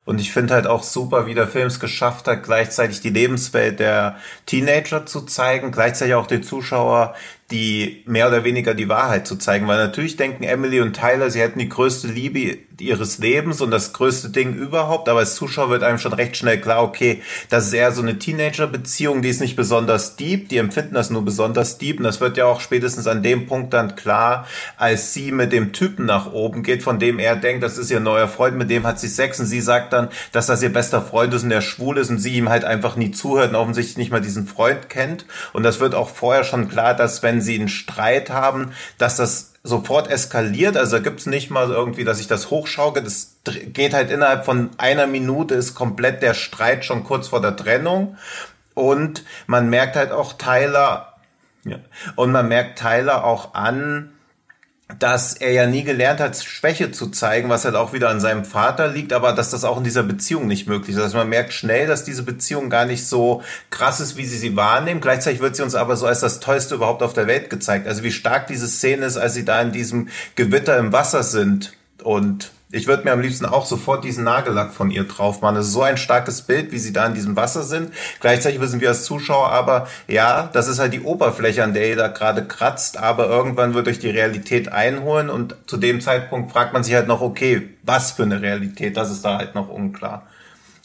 Und ich finde halt auch super, wie der Film es geschafft hat, gleichzeitig die Lebenswelt der Teenager zu zeigen, gleichzeitig auch den Zuschauer die mehr oder weniger die Wahrheit zu zeigen, weil natürlich denken Emily und Tyler, sie hätten die größte Liebe ihres Lebens und das größte Ding überhaupt, aber als Zuschauer wird einem schon recht schnell klar, okay, das ist eher so eine Teenager-Beziehung, die ist nicht besonders deep, die empfinden das nur besonders deep. Und das wird ja auch spätestens an dem Punkt dann klar, als sie mit dem Typen nach oben geht, von dem er denkt, das ist ihr neuer Freund, mit dem hat sie Sex und sie sagt dann, dass das ihr bester Freund ist und der schwul ist und sie ihm halt einfach nie zuhört und offensichtlich nicht mal diesen Freund kennt. Und das wird auch vorher schon klar, dass wenn sie einen Streit haben, dass das sofort eskaliert. Also da gibt's nicht mal irgendwie, dass ich das hochschauke. Das geht halt innerhalb von einer Minute ist komplett der Streit schon kurz vor der Trennung. Und man merkt halt auch Tyler, ja, und man merkt Tyler auch an, dass er ja nie gelernt hat, Schwäche zu zeigen, was halt auch wieder an seinem Vater liegt, aber dass das auch in dieser Beziehung nicht möglich ist. Also man merkt schnell, dass diese Beziehung gar nicht so krass ist, wie sie sie wahrnehmen. Gleichzeitig wird sie uns aber so als das Tollste überhaupt auf der Welt gezeigt. Also wie stark diese Szene ist, als sie da in diesem Gewitter im Wasser sind und ich würde mir am liebsten auch sofort diesen Nagellack von ihr drauf machen. Das ist so ein starkes Bild, wie sie da in diesem Wasser sind. Gleichzeitig wissen wir als Zuschauer aber, ja, das ist halt die Oberfläche, an der ihr da gerade kratzt, aber irgendwann wird euch die Realität einholen und zu dem Zeitpunkt fragt man sich halt noch, okay, was für eine Realität? Das ist da halt noch unklar.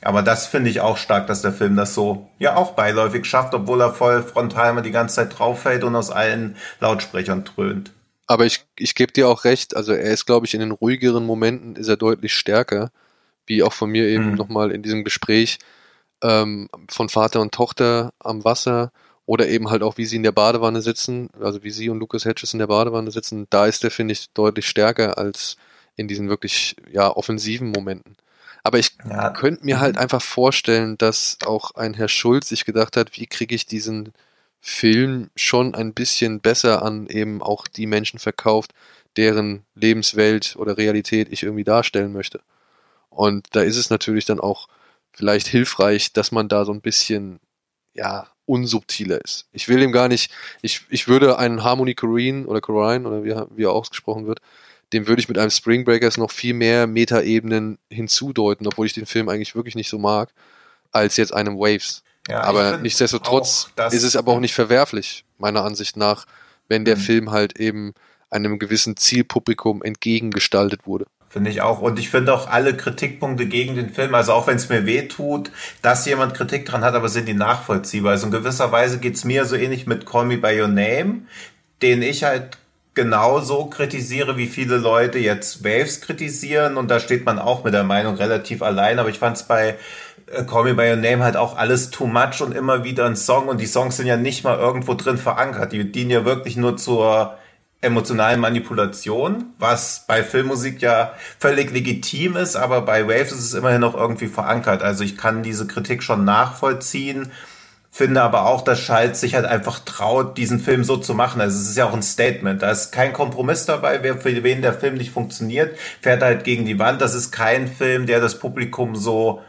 Aber das finde ich auch stark, dass der Film das so ja auch beiläufig schafft, obwohl er voll frontal mal die ganze Zeit drauf fällt und aus allen Lautsprechern dröhnt. Aber ich, ich gebe dir auch recht, also er ist, glaube ich, in den ruhigeren Momenten ist er deutlich stärker, wie auch von mir eben mhm. nochmal in diesem Gespräch ähm, von Vater und Tochter am Wasser oder eben halt auch, wie sie in der Badewanne sitzen, also wie sie und Lucas Hedges in der Badewanne sitzen, da ist er, finde ich, deutlich stärker als in diesen wirklich, ja, offensiven Momenten. Aber ich ja. könnte mir halt einfach vorstellen, dass auch ein Herr Schulz sich gedacht hat, wie kriege ich diesen Film schon ein bisschen besser an eben auch die Menschen verkauft, deren Lebenswelt oder Realität ich irgendwie darstellen möchte. Und da ist es natürlich dann auch vielleicht hilfreich, dass man da so ein bisschen, ja, unsubtiler ist. Ich will dem gar nicht, ich, ich würde einen Harmony Corrine oder Corrine oder wie, wie er ausgesprochen wird, dem würde ich mit einem Spring Breakers noch viel mehr Metaebenen hinzudeuten, obwohl ich den Film eigentlich wirklich nicht so mag, als jetzt einem Waves. Ja, aber nichtsdestotrotz ist es aber auch nicht verwerflich, meiner Ansicht nach, wenn der mhm. Film halt eben einem gewissen Zielpublikum entgegengestaltet wurde. Finde ich auch. Und ich finde auch alle Kritikpunkte gegen den Film, also auch wenn es mir weh tut, dass jemand Kritik dran hat, aber sind die nachvollziehbar. Also in gewisser Weise geht's mir so ähnlich mit Call Me By Your Name, den ich halt genauso kritisiere, wie viele Leute jetzt Waves kritisieren. Und da steht man auch mit der Meinung relativ allein. Aber ich fand es bei Call Me By Your Name halt auch alles too much und immer wieder ein Song und die Songs sind ja nicht mal irgendwo drin verankert. Die dienen ja wirklich nur zur emotionalen Manipulation, was bei Filmmusik ja völlig legitim ist, aber bei Waves ist es immerhin noch irgendwie verankert. Also ich kann diese Kritik schon nachvollziehen, finde aber auch, dass Schalt sich halt einfach traut, diesen Film so zu machen. Also es ist ja auch ein Statement. Da ist kein Kompromiss dabei. Wer für wen der Film nicht funktioniert, fährt halt gegen die Wand. Das ist kein Film, der das Publikum so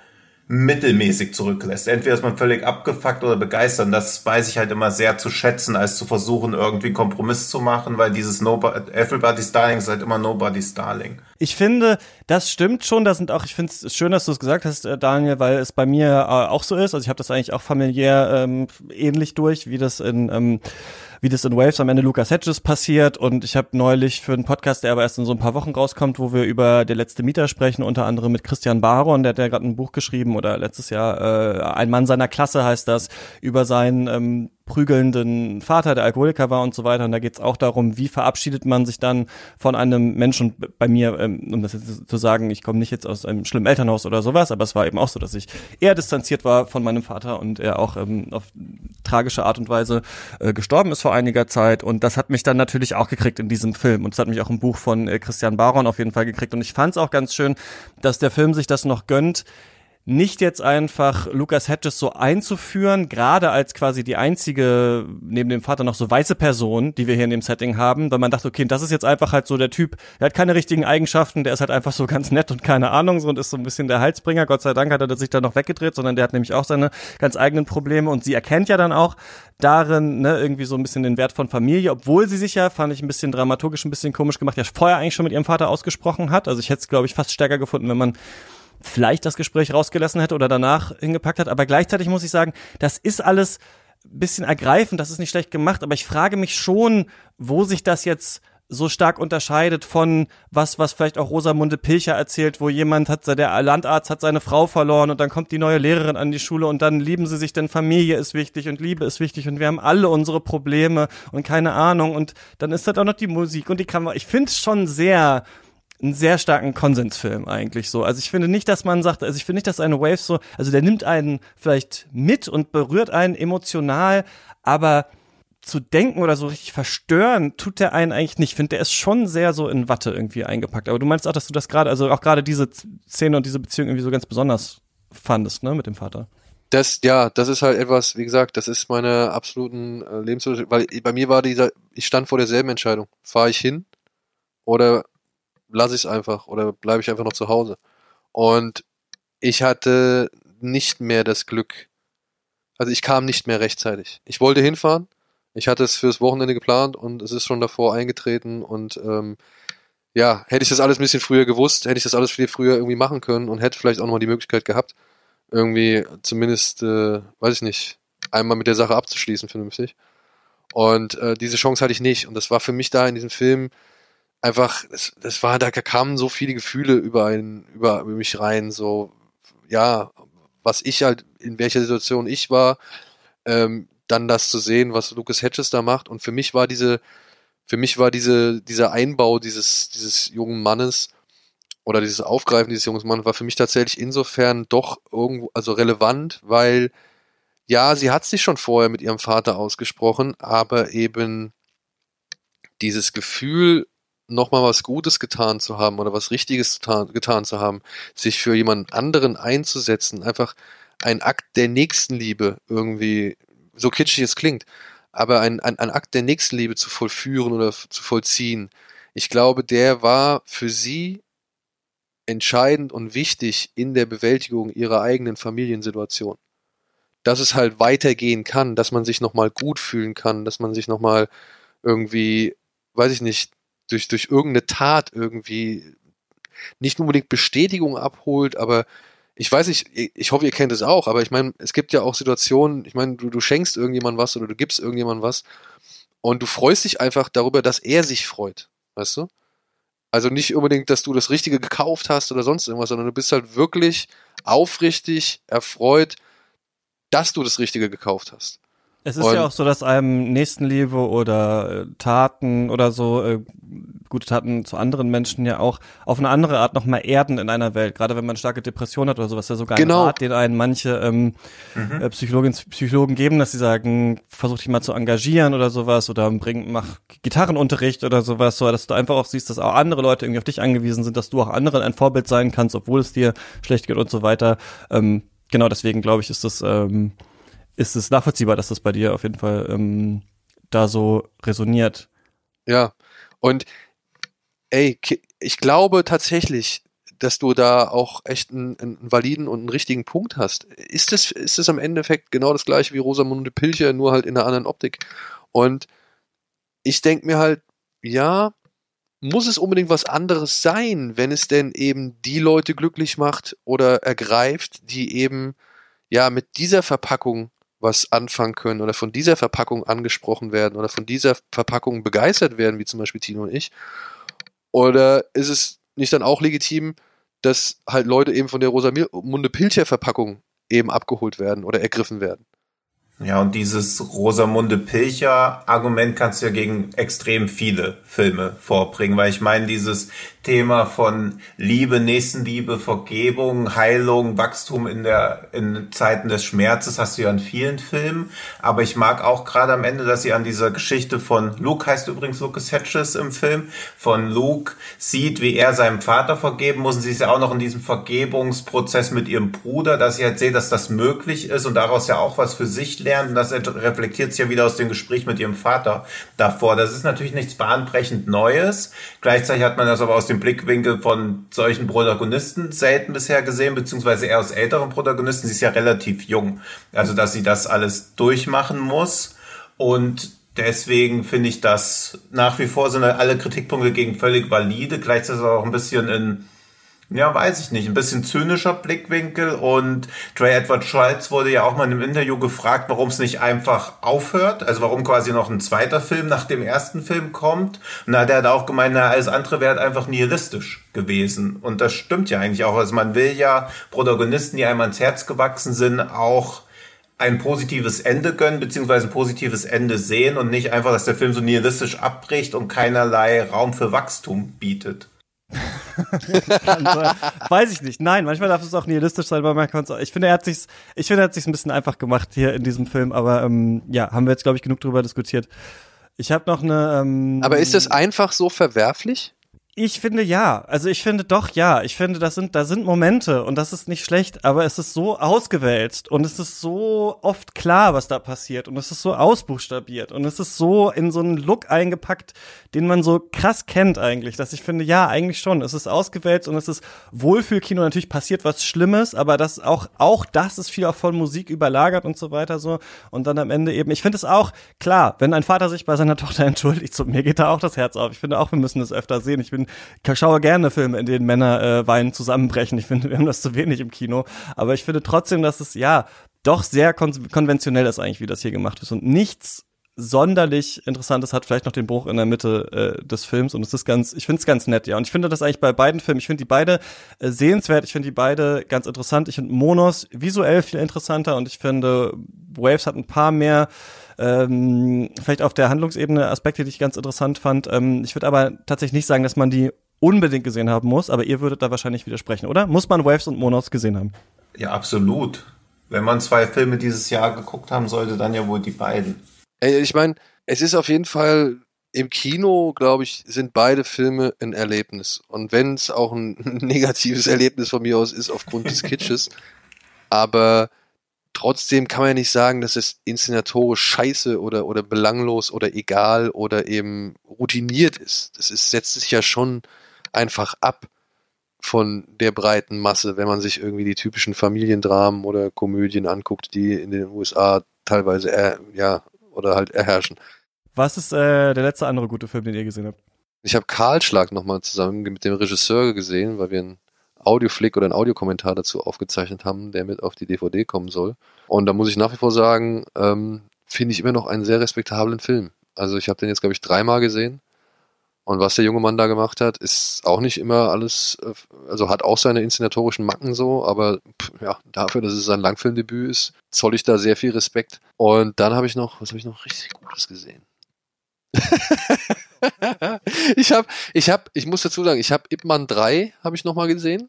mittelmäßig zurücklässt. Entweder ist man völlig abgefuckt oder begeistert. Und das weiß ich halt immer sehr zu schätzen, als zu versuchen, irgendwie Kompromiss zu machen, weil dieses Nobody, Everybody's Darling ist halt immer Nobody's Darling. Ich finde, das stimmt schon. Das sind auch, ich finde es schön, dass du es gesagt hast, äh, Daniel, weil es bei mir äh, auch so ist. Also ich habe das eigentlich auch familiär ähm, ähnlich durch, wie das in ähm, wie das in Waves am Ende Lucas Hedges passiert. Und ich habe neulich für einen Podcast, der aber erst in so ein paar Wochen rauskommt, wo wir über der letzte Mieter sprechen, unter anderem mit Christian Baron, der hat ja gerade ein Buch geschrieben oder letztes Jahr äh, Ein Mann seiner Klasse heißt das, über seinen ähm, prügelnden Vater, der Alkoholiker war und so weiter. Und da geht es auch darum, wie verabschiedet man sich dann von einem Menschen. bei mir, ähm, um das jetzt zu sagen, ich komme nicht jetzt aus einem schlimmen Elternhaus oder sowas, aber es war eben auch so, dass ich eher distanziert war von meinem Vater und er auch ähm, auf tragische Art und Weise äh, gestorben ist vor einiger Zeit. Und das hat mich dann natürlich auch gekriegt in diesem Film. Und es hat mich auch im Buch von äh, Christian Baron auf jeden Fall gekriegt. Und ich fand es auch ganz schön, dass der Film sich das noch gönnt, nicht jetzt einfach Lucas Hedges so einzuführen, gerade als quasi die einzige, neben dem Vater noch so weiße Person, die wir hier in dem Setting haben, weil man dachte, okay, das ist jetzt einfach halt so der Typ, der hat keine richtigen Eigenschaften, der ist halt einfach so ganz nett und keine Ahnung so und ist so ein bisschen der Halsbringer. Gott sei Dank hat er sich da noch weggedreht, sondern der hat nämlich auch seine ganz eigenen Probleme und sie erkennt ja dann auch darin, ne, irgendwie so ein bisschen den Wert von Familie, obwohl sie sich ja, fand ich ein bisschen dramaturgisch, ein bisschen komisch gemacht, ja vorher eigentlich schon mit ihrem Vater ausgesprochen hat. Also ich hätte es, glaube ich, fast stärker gefunden, wenn man vielleicht das Gespräch rausgelassen hätte oder danach hingepackt hat. Aber gleichzeitig muss ich sagen, das ist alles bisschen ergreifend, das ist nicht schlecht gemacht, aber ich frage mich schon, wo sich das jetzt so stark unterscheidet von was, was vielleicht auch Rosamunde Pilcher erzählt, wo jemand hat, der Landarzt hat seine Frau verloren und dann kommt die neue Lehrerin an die Schule und dann lieben sie sich, denn Familie ist wichtig und Liebe ist wichtig und wir haben alle unsere Probleme und keine Ahnung und dann ist das auch noch die Musik und die Kamera. Ich finde es schon sehr, einen sehr starken Konsensfilm eigentlich so. Also ich finde nicht, dass man sagt, also ich finde nicht, dass eine Wave so, also der nimmt einen vielleicht mit und berührt einen emotional, aber zu denken oder so richtig verstören tut der einen eigentlich nicht. Ich finde, der ist schon sehr so in Watte irgendwie eingepackt. Aber du meinst auch, dass du das gerade, also auch gerade diese Szene und diese Beziehung irgendwie so ganz besonders fandest, ne, mit dem Vater. Das, ja, das ist halt etwas, wie gesagt, das ist meine absoluten äh, Lebensumstände, weil bei mir war dieser, ich stand vor derselben Entscheidung. Fahre ich hin oder lasse ich es einfach oder bleibe ich einfach noch zu Hause. Und ich hatte nicht mehr das Glück, also ich kam nicht mehr rechtzeitig. Ich wollte hinfahren, ich hatte es fürs Wochenende geplant und es ist schon davor eingetreten und ähm, ja, hätte ich das alles ein bisschen früher gewusst, hätte ich das alles viel früher irgendwie machen können und hätte vielleicht auch nochmal die Möglichkeit gehabt, irgendwie zumindest, äh, weiß ich nicht, einmal mit der Sache abzuschließen, vernünftig. Und äh, diese Chance hatte ich nicht. Und das war für mich da in diesem Film einfach, das, das war, da kamen so viele Gefühle über, einen, über mich rein, so, ja, was ich halt, in welcher Situation ich war, ähm, dann das zu sehen, was Lucas Hedges da macht. Und für mich war diese, für mich war diese, dieser Einbau dieses, dieses jungen Mannes oder dieses Aufgreifen dieses jungen Mannes war für mich tatsächlich insofern doch irgendwo, also relevant, weil ja, sie hat sich schon vorher mit ihrem Vater ausgesprochen, aber eben dieses Gefühl, nochmal was Gutes getan zu haben oder was Richtiges getan, zu haben, sich für jemand anderen einzusetzen, einfach ein Akt der Nächstenliebe irgendwie, so kitschig es klingt, aber ein, ein, ein Akt der Nächstenliebe zu vollführen oder zu vollziehen, ich glaube, der war für sie entscheidend und wichtig in der Bewältigung ihrer eigenen Familiensituation. Dass es halt weitergehen kann, dass man sich nochmal gut fühlen kann, dass man sich nochmal irgendwie, weiß ich nicht, durch, durch irgendeine Tat irgendwie nicht unbedingt Bestätigung abholt, aber ich weiß nicht, ich hoffe, ihr kennt es auch, aber ich meine, es gibt ja auch Situationen, ich meine, du, du schenkst irgendjemand was oder du gibst irgendjemand was und du freust dich einfach darüber, dass er sich freut, weißt du? Also nicht unbedingt, dass du das Richtige gekauft hast oder sonst irgendwas, sondern du bist halt wirklich aufrichtig erfreut, dass du das Richtige gekauft hast. Es ist und ja auch so, dass einem Nächstenliebe oder äh, Taten oder so, äh, gute Taten zu anderen Menschen ja auch auf eine andere Art nochmal erden in einer Welt. Gerade wenn man starke Depression hat oder sowas, ja sogar genau. ein Rat, den einen manche ähm, mhm. äh, Psychologinnen Psychologen geben, dass sie sagen, versuch dich mal zu engagieren oder sowas oder bring, mach Gitarrenunterricht oder sowas, so dass du einfach auch siehst, dass auch andere Leute irgendwie auf dich angewiesen sind, dass du auch anderen ein Vorbild sein kannst, obwohl es dir schlecht geht und so weiter. Ähm, genau deswegen glaube ich, ist das, ähm, ist es nachvollziehbar, dass das bei dir auf jeden Fall ähm, da so resoniert. Ja, und ey, ich glaube tatsächlich, dass du da auch echt einen, einen validen und einen richtigen Punkt hast. Ist es, ist es am Endeffekt genau das gleiche wie Rosamunde Pilcher, nur halt in einer anderen Optik. Und ich denke mir halt, ja, muss es unbedingt was anderes sein, wenn es denn eben die Leute glücklich macht oder ergreift, die eben ja mit dieser Verpackung was anfangen können oder von dieser Verpackung angesprochen werden oder von dieser Verpackung begeistert werden, wie zum Beispiel Tino und ich? Oder ist es nicht dann auch legitim, dass halt Leute eben von der Rosamunde Pilcher Verpackung eben abgeholt werden oder ergriffen werden? Ja, und dieses Rosamunde Pilcher Argument kannst du ja gegen extrem viele Filme vorbringen, weil ich meine, dieses Thema von Liebe, Nächstenliebe, Vergebung, Heilung, Wachstum in der, in Zeiten des Schmerzes hast du ja in vielen Filmen. Aber ich mag auch gerade am Ende, dass sie an dieser Geschichte von Luke heißt übrigens Lucas Hedges im Film, von Luke sieht, wie er seinem Vater vergeben muss. Und sie ist ja auch noch in diesem Vergebungsprozess mit ihrem Bruder, dass sie halt sieht, dass das möglich ist und daraus ja auch was für sich lernt. Und das reflektiert sich ja wieder aus dem Gespräch mit ihrem Vater davor. Das ist natürlich nichts bahnbrechend Neues. Gleichzeitig hat man das aber aus dem Blickwinkel von solchen Protagonisten selten bisher gesehen, beziehungsweise eher aus älteren Protagonisten. Sie ist ja relativ jung. Also, dass sie das alles durchmachen muss. Und deswegen finde ich das nach wie vor sind alle Kritikpunkte gegen völlig valide. Gleichzeitig auch ein bisschen in ja, weiß ich nicht. Ein bisschen zynischer Blickwinkel und Trey Edward Schultz wurde ja auch mal in einem Interview gefragt, warum es nicht einfach aufhört, also warum quasi noch ein zweiter Film nach dem ersten Film kommt. Und da hat er halt auch gemeint, na, alles andere wäre halt einfach nihilistisch gewesen. Und das stimmt ja eigentlich auch. Also man will ja Protagonisten, die einem ans Herz gewachsen sind, auch ein positives Ende gönnen, beziehungsweise ein positives Ende sehen und nicht einfach, dass der Film so nihilistisch abbricht und keinerlei Raum für Wachstum bietet. Weiß ich nicht. Nein, manchmal darf es auch nihilistisch sein, aber man kann es Ich finde, er hat sich's, ich finde, er hat sich's ein bisschen einfach gemacht hier in diesem Film, aber ähm, ja, haben wir jetzt, glaube ich, genug darüber diskutiert. Ich habe noch eine. Ähm, aber ist das einfach so verwerflich? Ich finde ja. Also ich finde doch ja. Ich finde, das sind, da sind Momente und das ist nicht schlecht, aber es ist so ausgewälzt und es ist so oft klar, was da passiert und es ist so ausbuchstabiert und es ist so in so einen Look eingepackt, den man so krass kennt eigentlich, dass ich finde, ja, eigentlich schon. Es ist ausgewälzt und es ist Wohlfühlkino. Natürlich passiert was Schlimmes, aber das auch, auch das ist viel auch von Musik überlagert und so weiter so. Und dann am Ende eben, ich finde es auch klar, wenn ein Vater sich bei seiner Tochter entschuldigt, so, mir geht da auch das Herz auf. Ich finde auch, wir müssen das öfter sehen. Ich bin bin, schaue gerne Filme, in denen Männer äh, weinen, zusammenbrechen. Ich finde, wir haben das zu wenig im Kino. Aber ich finde trotzdem, dass es ja doch sehr kon konventionell ist eigentlich, wie das hier gemacht ist. Und nichts sonderlich Interessantes hat vielleicht noch den Bruch in der Mitte äh, des Films und es ist ganz, ich finde es ganz nett, ja. Und ich finde das eigentlich bei beiden Filmen, ich finde die beide äh, sehenswert, ich finde die beide ganz interessant. Ich finde Monos visuell viel interessanter und ich finde Waves hat ein paar mehr ähm, vielleicht auf der Handlungsebene Aspekte, die ich ganz interessant fand. Ähm, ich würde aber tatsächlich nicht sagen, dass man die unbedingt gesehen haben muss, aber ihr würdet da wahrscheinlich widersprechen, oder? Muss man Waves und Monos gesehen haben? Ja, absolut. Wenn man zwei Filme dieses Jahr geguckt haben sollte, dann ja wohl die beiden. Ich meine, es ist auf jeden Fall im Kino, glaube ich, sind beide Filme ein Erlebnis. Und wenn es auch ein negatives Erlebnis von mir aus ist aufgrund des Kitsches, aber trotzdem kann man ja nicht sagen, dass es inszenatorisch scheiße oder, oder belanglos oder egal oder eben routiniert ist. Das ist, setzt sich ja schon einfach ab von der breiten Masse, wenn man sich irgendwie die typischen Familiendramen oder Komödien anguckt, die in den USA teilweise äh, ja oder halt erherrschen. Was ist äh, der letzte andere gute Film, den ihr gesehen habt? Ich habe Karlschlag nochmal zusammen mit dem Regisseur gesehen, weil wir einen Audioflick oder einen Audiokommentar dazu aufgezeichnet haben, der mit auf die DVD kommen soll. Und da muss ich nach wie vor sagen, ähm, finde ich immer noch einen sehr respektablen Film. Also ich habe den jetzt, glaube ich, dreimal gesehen. Und was der junge Mann da gemacht hat, ist auch nicht immer alles, äh, also hat auch seine inszenatorischen Macken so, aber ja, dafür, dass es sein Langfilmdebüt ist, zoll ich da sehr viel Respekt. Und dann habe ich noch, was habe ich noch richtig Gutes gesehen? ich habe, ich habe, ich muss dazu sagen, ich habe Ip Man 3 habe ich nochmal gesehen.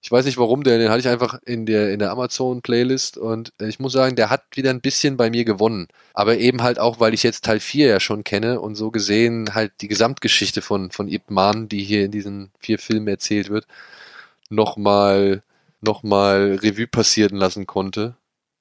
Ich weiß nicht warum, den, den hatte ich einfach in der, in der Amazon-Playlist und ich muss sagen, der hat wieder ein bisschen bei mir gewonnen. Aber eben halt auch, weil ich jetzt Teil 4 ja schon kenne und so gesehen halt die Gesamtgeschichte von, von Ip Man, die hier in diesen vier Filmen erzählt wird, nochmal, nochmal Revue passieren lassen konnte.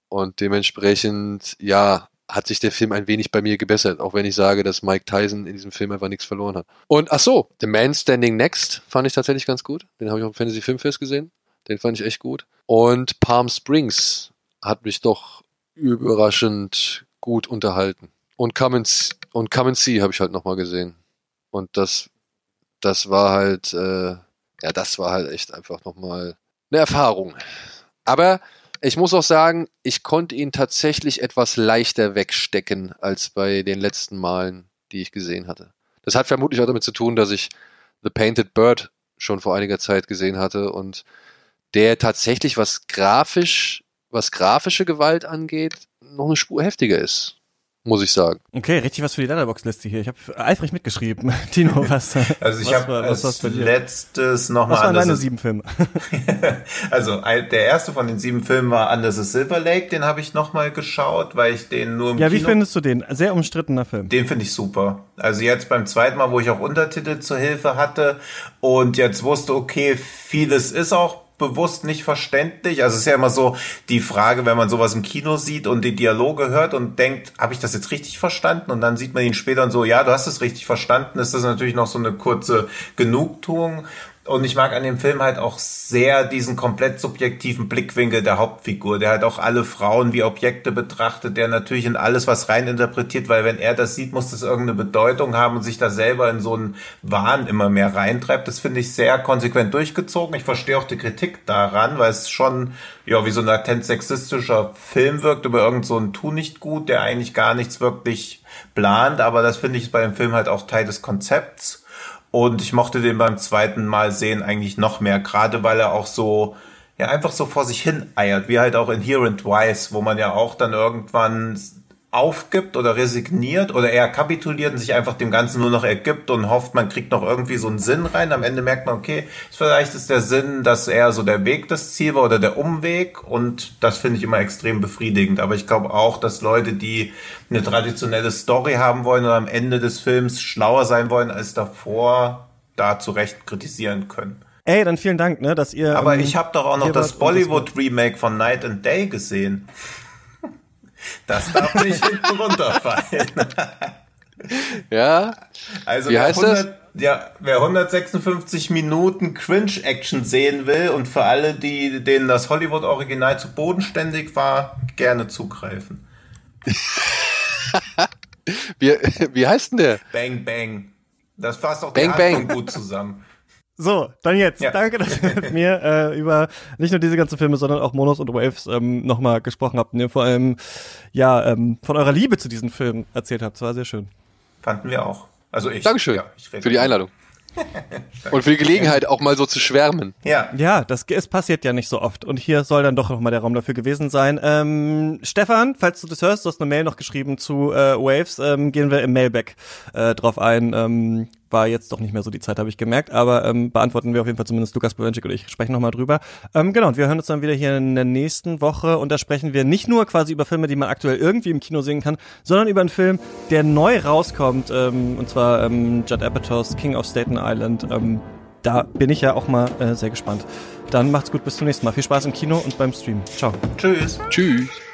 Und dementsprechend, ja, hat sich der Film ein wenig bei mir gebessert, auch wenn ich sage, dass Mike Tyson in diesem Film einfach nichts verloren hat. Und ach so, The Man Standing Next fand ich tatsächlich ganz gut. Den habe ich auf dem Fantasy Filmfest gesehen. Den fand ich echt gut. Und Palm Springs hat mich doch überraschend gut unterhalten. Und Come and, und Come and See habe ich halt nochmal gesehen. Und das, das war halt, äh, ja, das war halt echt einfach nochmal eine Erfahrung. Aber ich muss auch sagen, ich konnte ihn tatsächlich etwas leichter wegstecken als bei den letzten Malen, die ich gesehen hatte. Das hat vermutlich auch damit zu tun, dass ich The Painted Bird schon vor einiger Zeit gesehen hatte und der tatsächlich, was grafisch, was grafische Gewalt angeht, noch eine Spur heftiger ist muss ich sagen. Okay, richtig was für die Letterbox-Liste hier. Ich habe eifrig mitgeschrieben. Tino, was? Also ich habe als was letztes nochmal. Was waren deine sieben Filme? also der erste von den sieben Filmen war Under the Silver Lake. Den habe ich nochmal geschaut, weil ich den nur im Ja, wie Kino findest du den? Sehr umstrittener Film. Den finde ich super. Also jetzt beim zweiten Mal, wo ich auch Untertitel zur Hilfe hatte und jetzt wusste, okay, vieles ist auch bewusst nicht verständlich. Also es ist ja immer so die Frage, wenn man sowas im Kino sieht und die Dialoge hört und denkt, habe ich das jetzt richtig verstanden? Und dann sieht man ihn später und so, ja, du hast es richtig verstanden. Ist das natürlich noch so eine kurze Genugtuung. Und ich mag an dem Film halt auch sehr diesen komplett subjektiven Blickwinkel der Hauptfigur, der halt auch alle Frauen wie Objekte betrachtet, der natürlich in alles was reininterpretiert, weil wenn er das sieht, muss das irgendeine Bedeutung haben und sich da selber in so einen Wahn immer mehr reintreibt. Das finde ich sehr konsequent durchgezogen. Ich verstehe auch die Kritik daran, weil es schon, ja, wie so ein latent sexistischer Film wirkt über irgend so Tu nicht gut, der eigentlich gar nichts wirklich plant, aber das finde ich bei dem Film halt auch Teil des Konzepts. Und ich mochte den beim zweiten Mal sehen eigentlich noch mehr, gerade weil er auch so, ja, einfach so vor sich hin eiert, wie halt auch Inherent Wise, wo man ja auch dann irgendwann aufgibt oder resigniert oder eher kapituliert und sich einfach dem Ganzen nur noch ergibt und hofft, man kriegt noch irgendwie so einen Sinn rein. Am Ende merkt man, okay, vielleicht ist der Sinn, dass eher so der Weg das Ziel war oder der Umweg und das finde ich immer extrem befriedigend. Aber ich glaube auch, dass Leute, die eine traditionelle Story haben wollen oder am Ende des Films schlauer sein wollen als davor, da zu Recht kritisieren können. Ey, dann vielen Dank, ne, dass ihr. Aber ähm, ich habe doch auch noch das Bollywood-Remake von Night and Day gesehen. Das darf nicht hinten runterfallen. Ja, Also Wie wer, heißt das? 100, ja, wer 156 Minuten Cringe-Action sehen will und für alle, die, denen das Hollywood-Original zu bodenständig war, gerne zugreifen. wie, wie heißt denn der? Bang Bang. Das fasst auch Bang, Bang. gut zusammen. So, dann jetzt. Ja. Danke, dass ihr mit mir äh, über nicht nur diese ganzen Filme, sondern auch Monos und Waves ähm, nochmal gesprochen habt und ihr vor allem ja ähm, von eurer Liebe zu diesen Filmen erzählt habt. Das war sehr schön. Fanden wir auch. Also ich. Dankeschön Ja, ich rede für die Einladung. Und für die Gelegenheit, auch mal so zu schwärmen. Ja. Ja, das es passiert ja nicht so oft. Und hier soll dann doch nochmal der Raum dafür gewesen sein. Ähm, Stefan, falls du das hörst, du hast eine Mail noch geschrieben zu äh, Waves, ähm, gehen wir im Mailback äh, drauf ein. Ähm, war jetzt doch nicht mehr so die Zeit, habe ich gemerkt, aber ähm, beantworten wir auf jeden Fall zumindest Lukas Bawenschik und ich sprechen nochmal drüber. Ähm, genau, und wir hören uns dann wieder hier in der nächsten Woche und da sprechen wir nicht nur quasi über Filme, die man aktuell irgendwie im Kino sehen kann, sondern über einen Film, der neu rauskommt, ähm, und zwar ähm, Judd Apatows King of Staten Island. Ähm, da bin ich ja auch mal äh, sehr gespannt. Dann macht's gut, bis zum nächsten Mal. Viel Spaß im Kino und beim Stream. Ciao. Tschüss. Tschüss.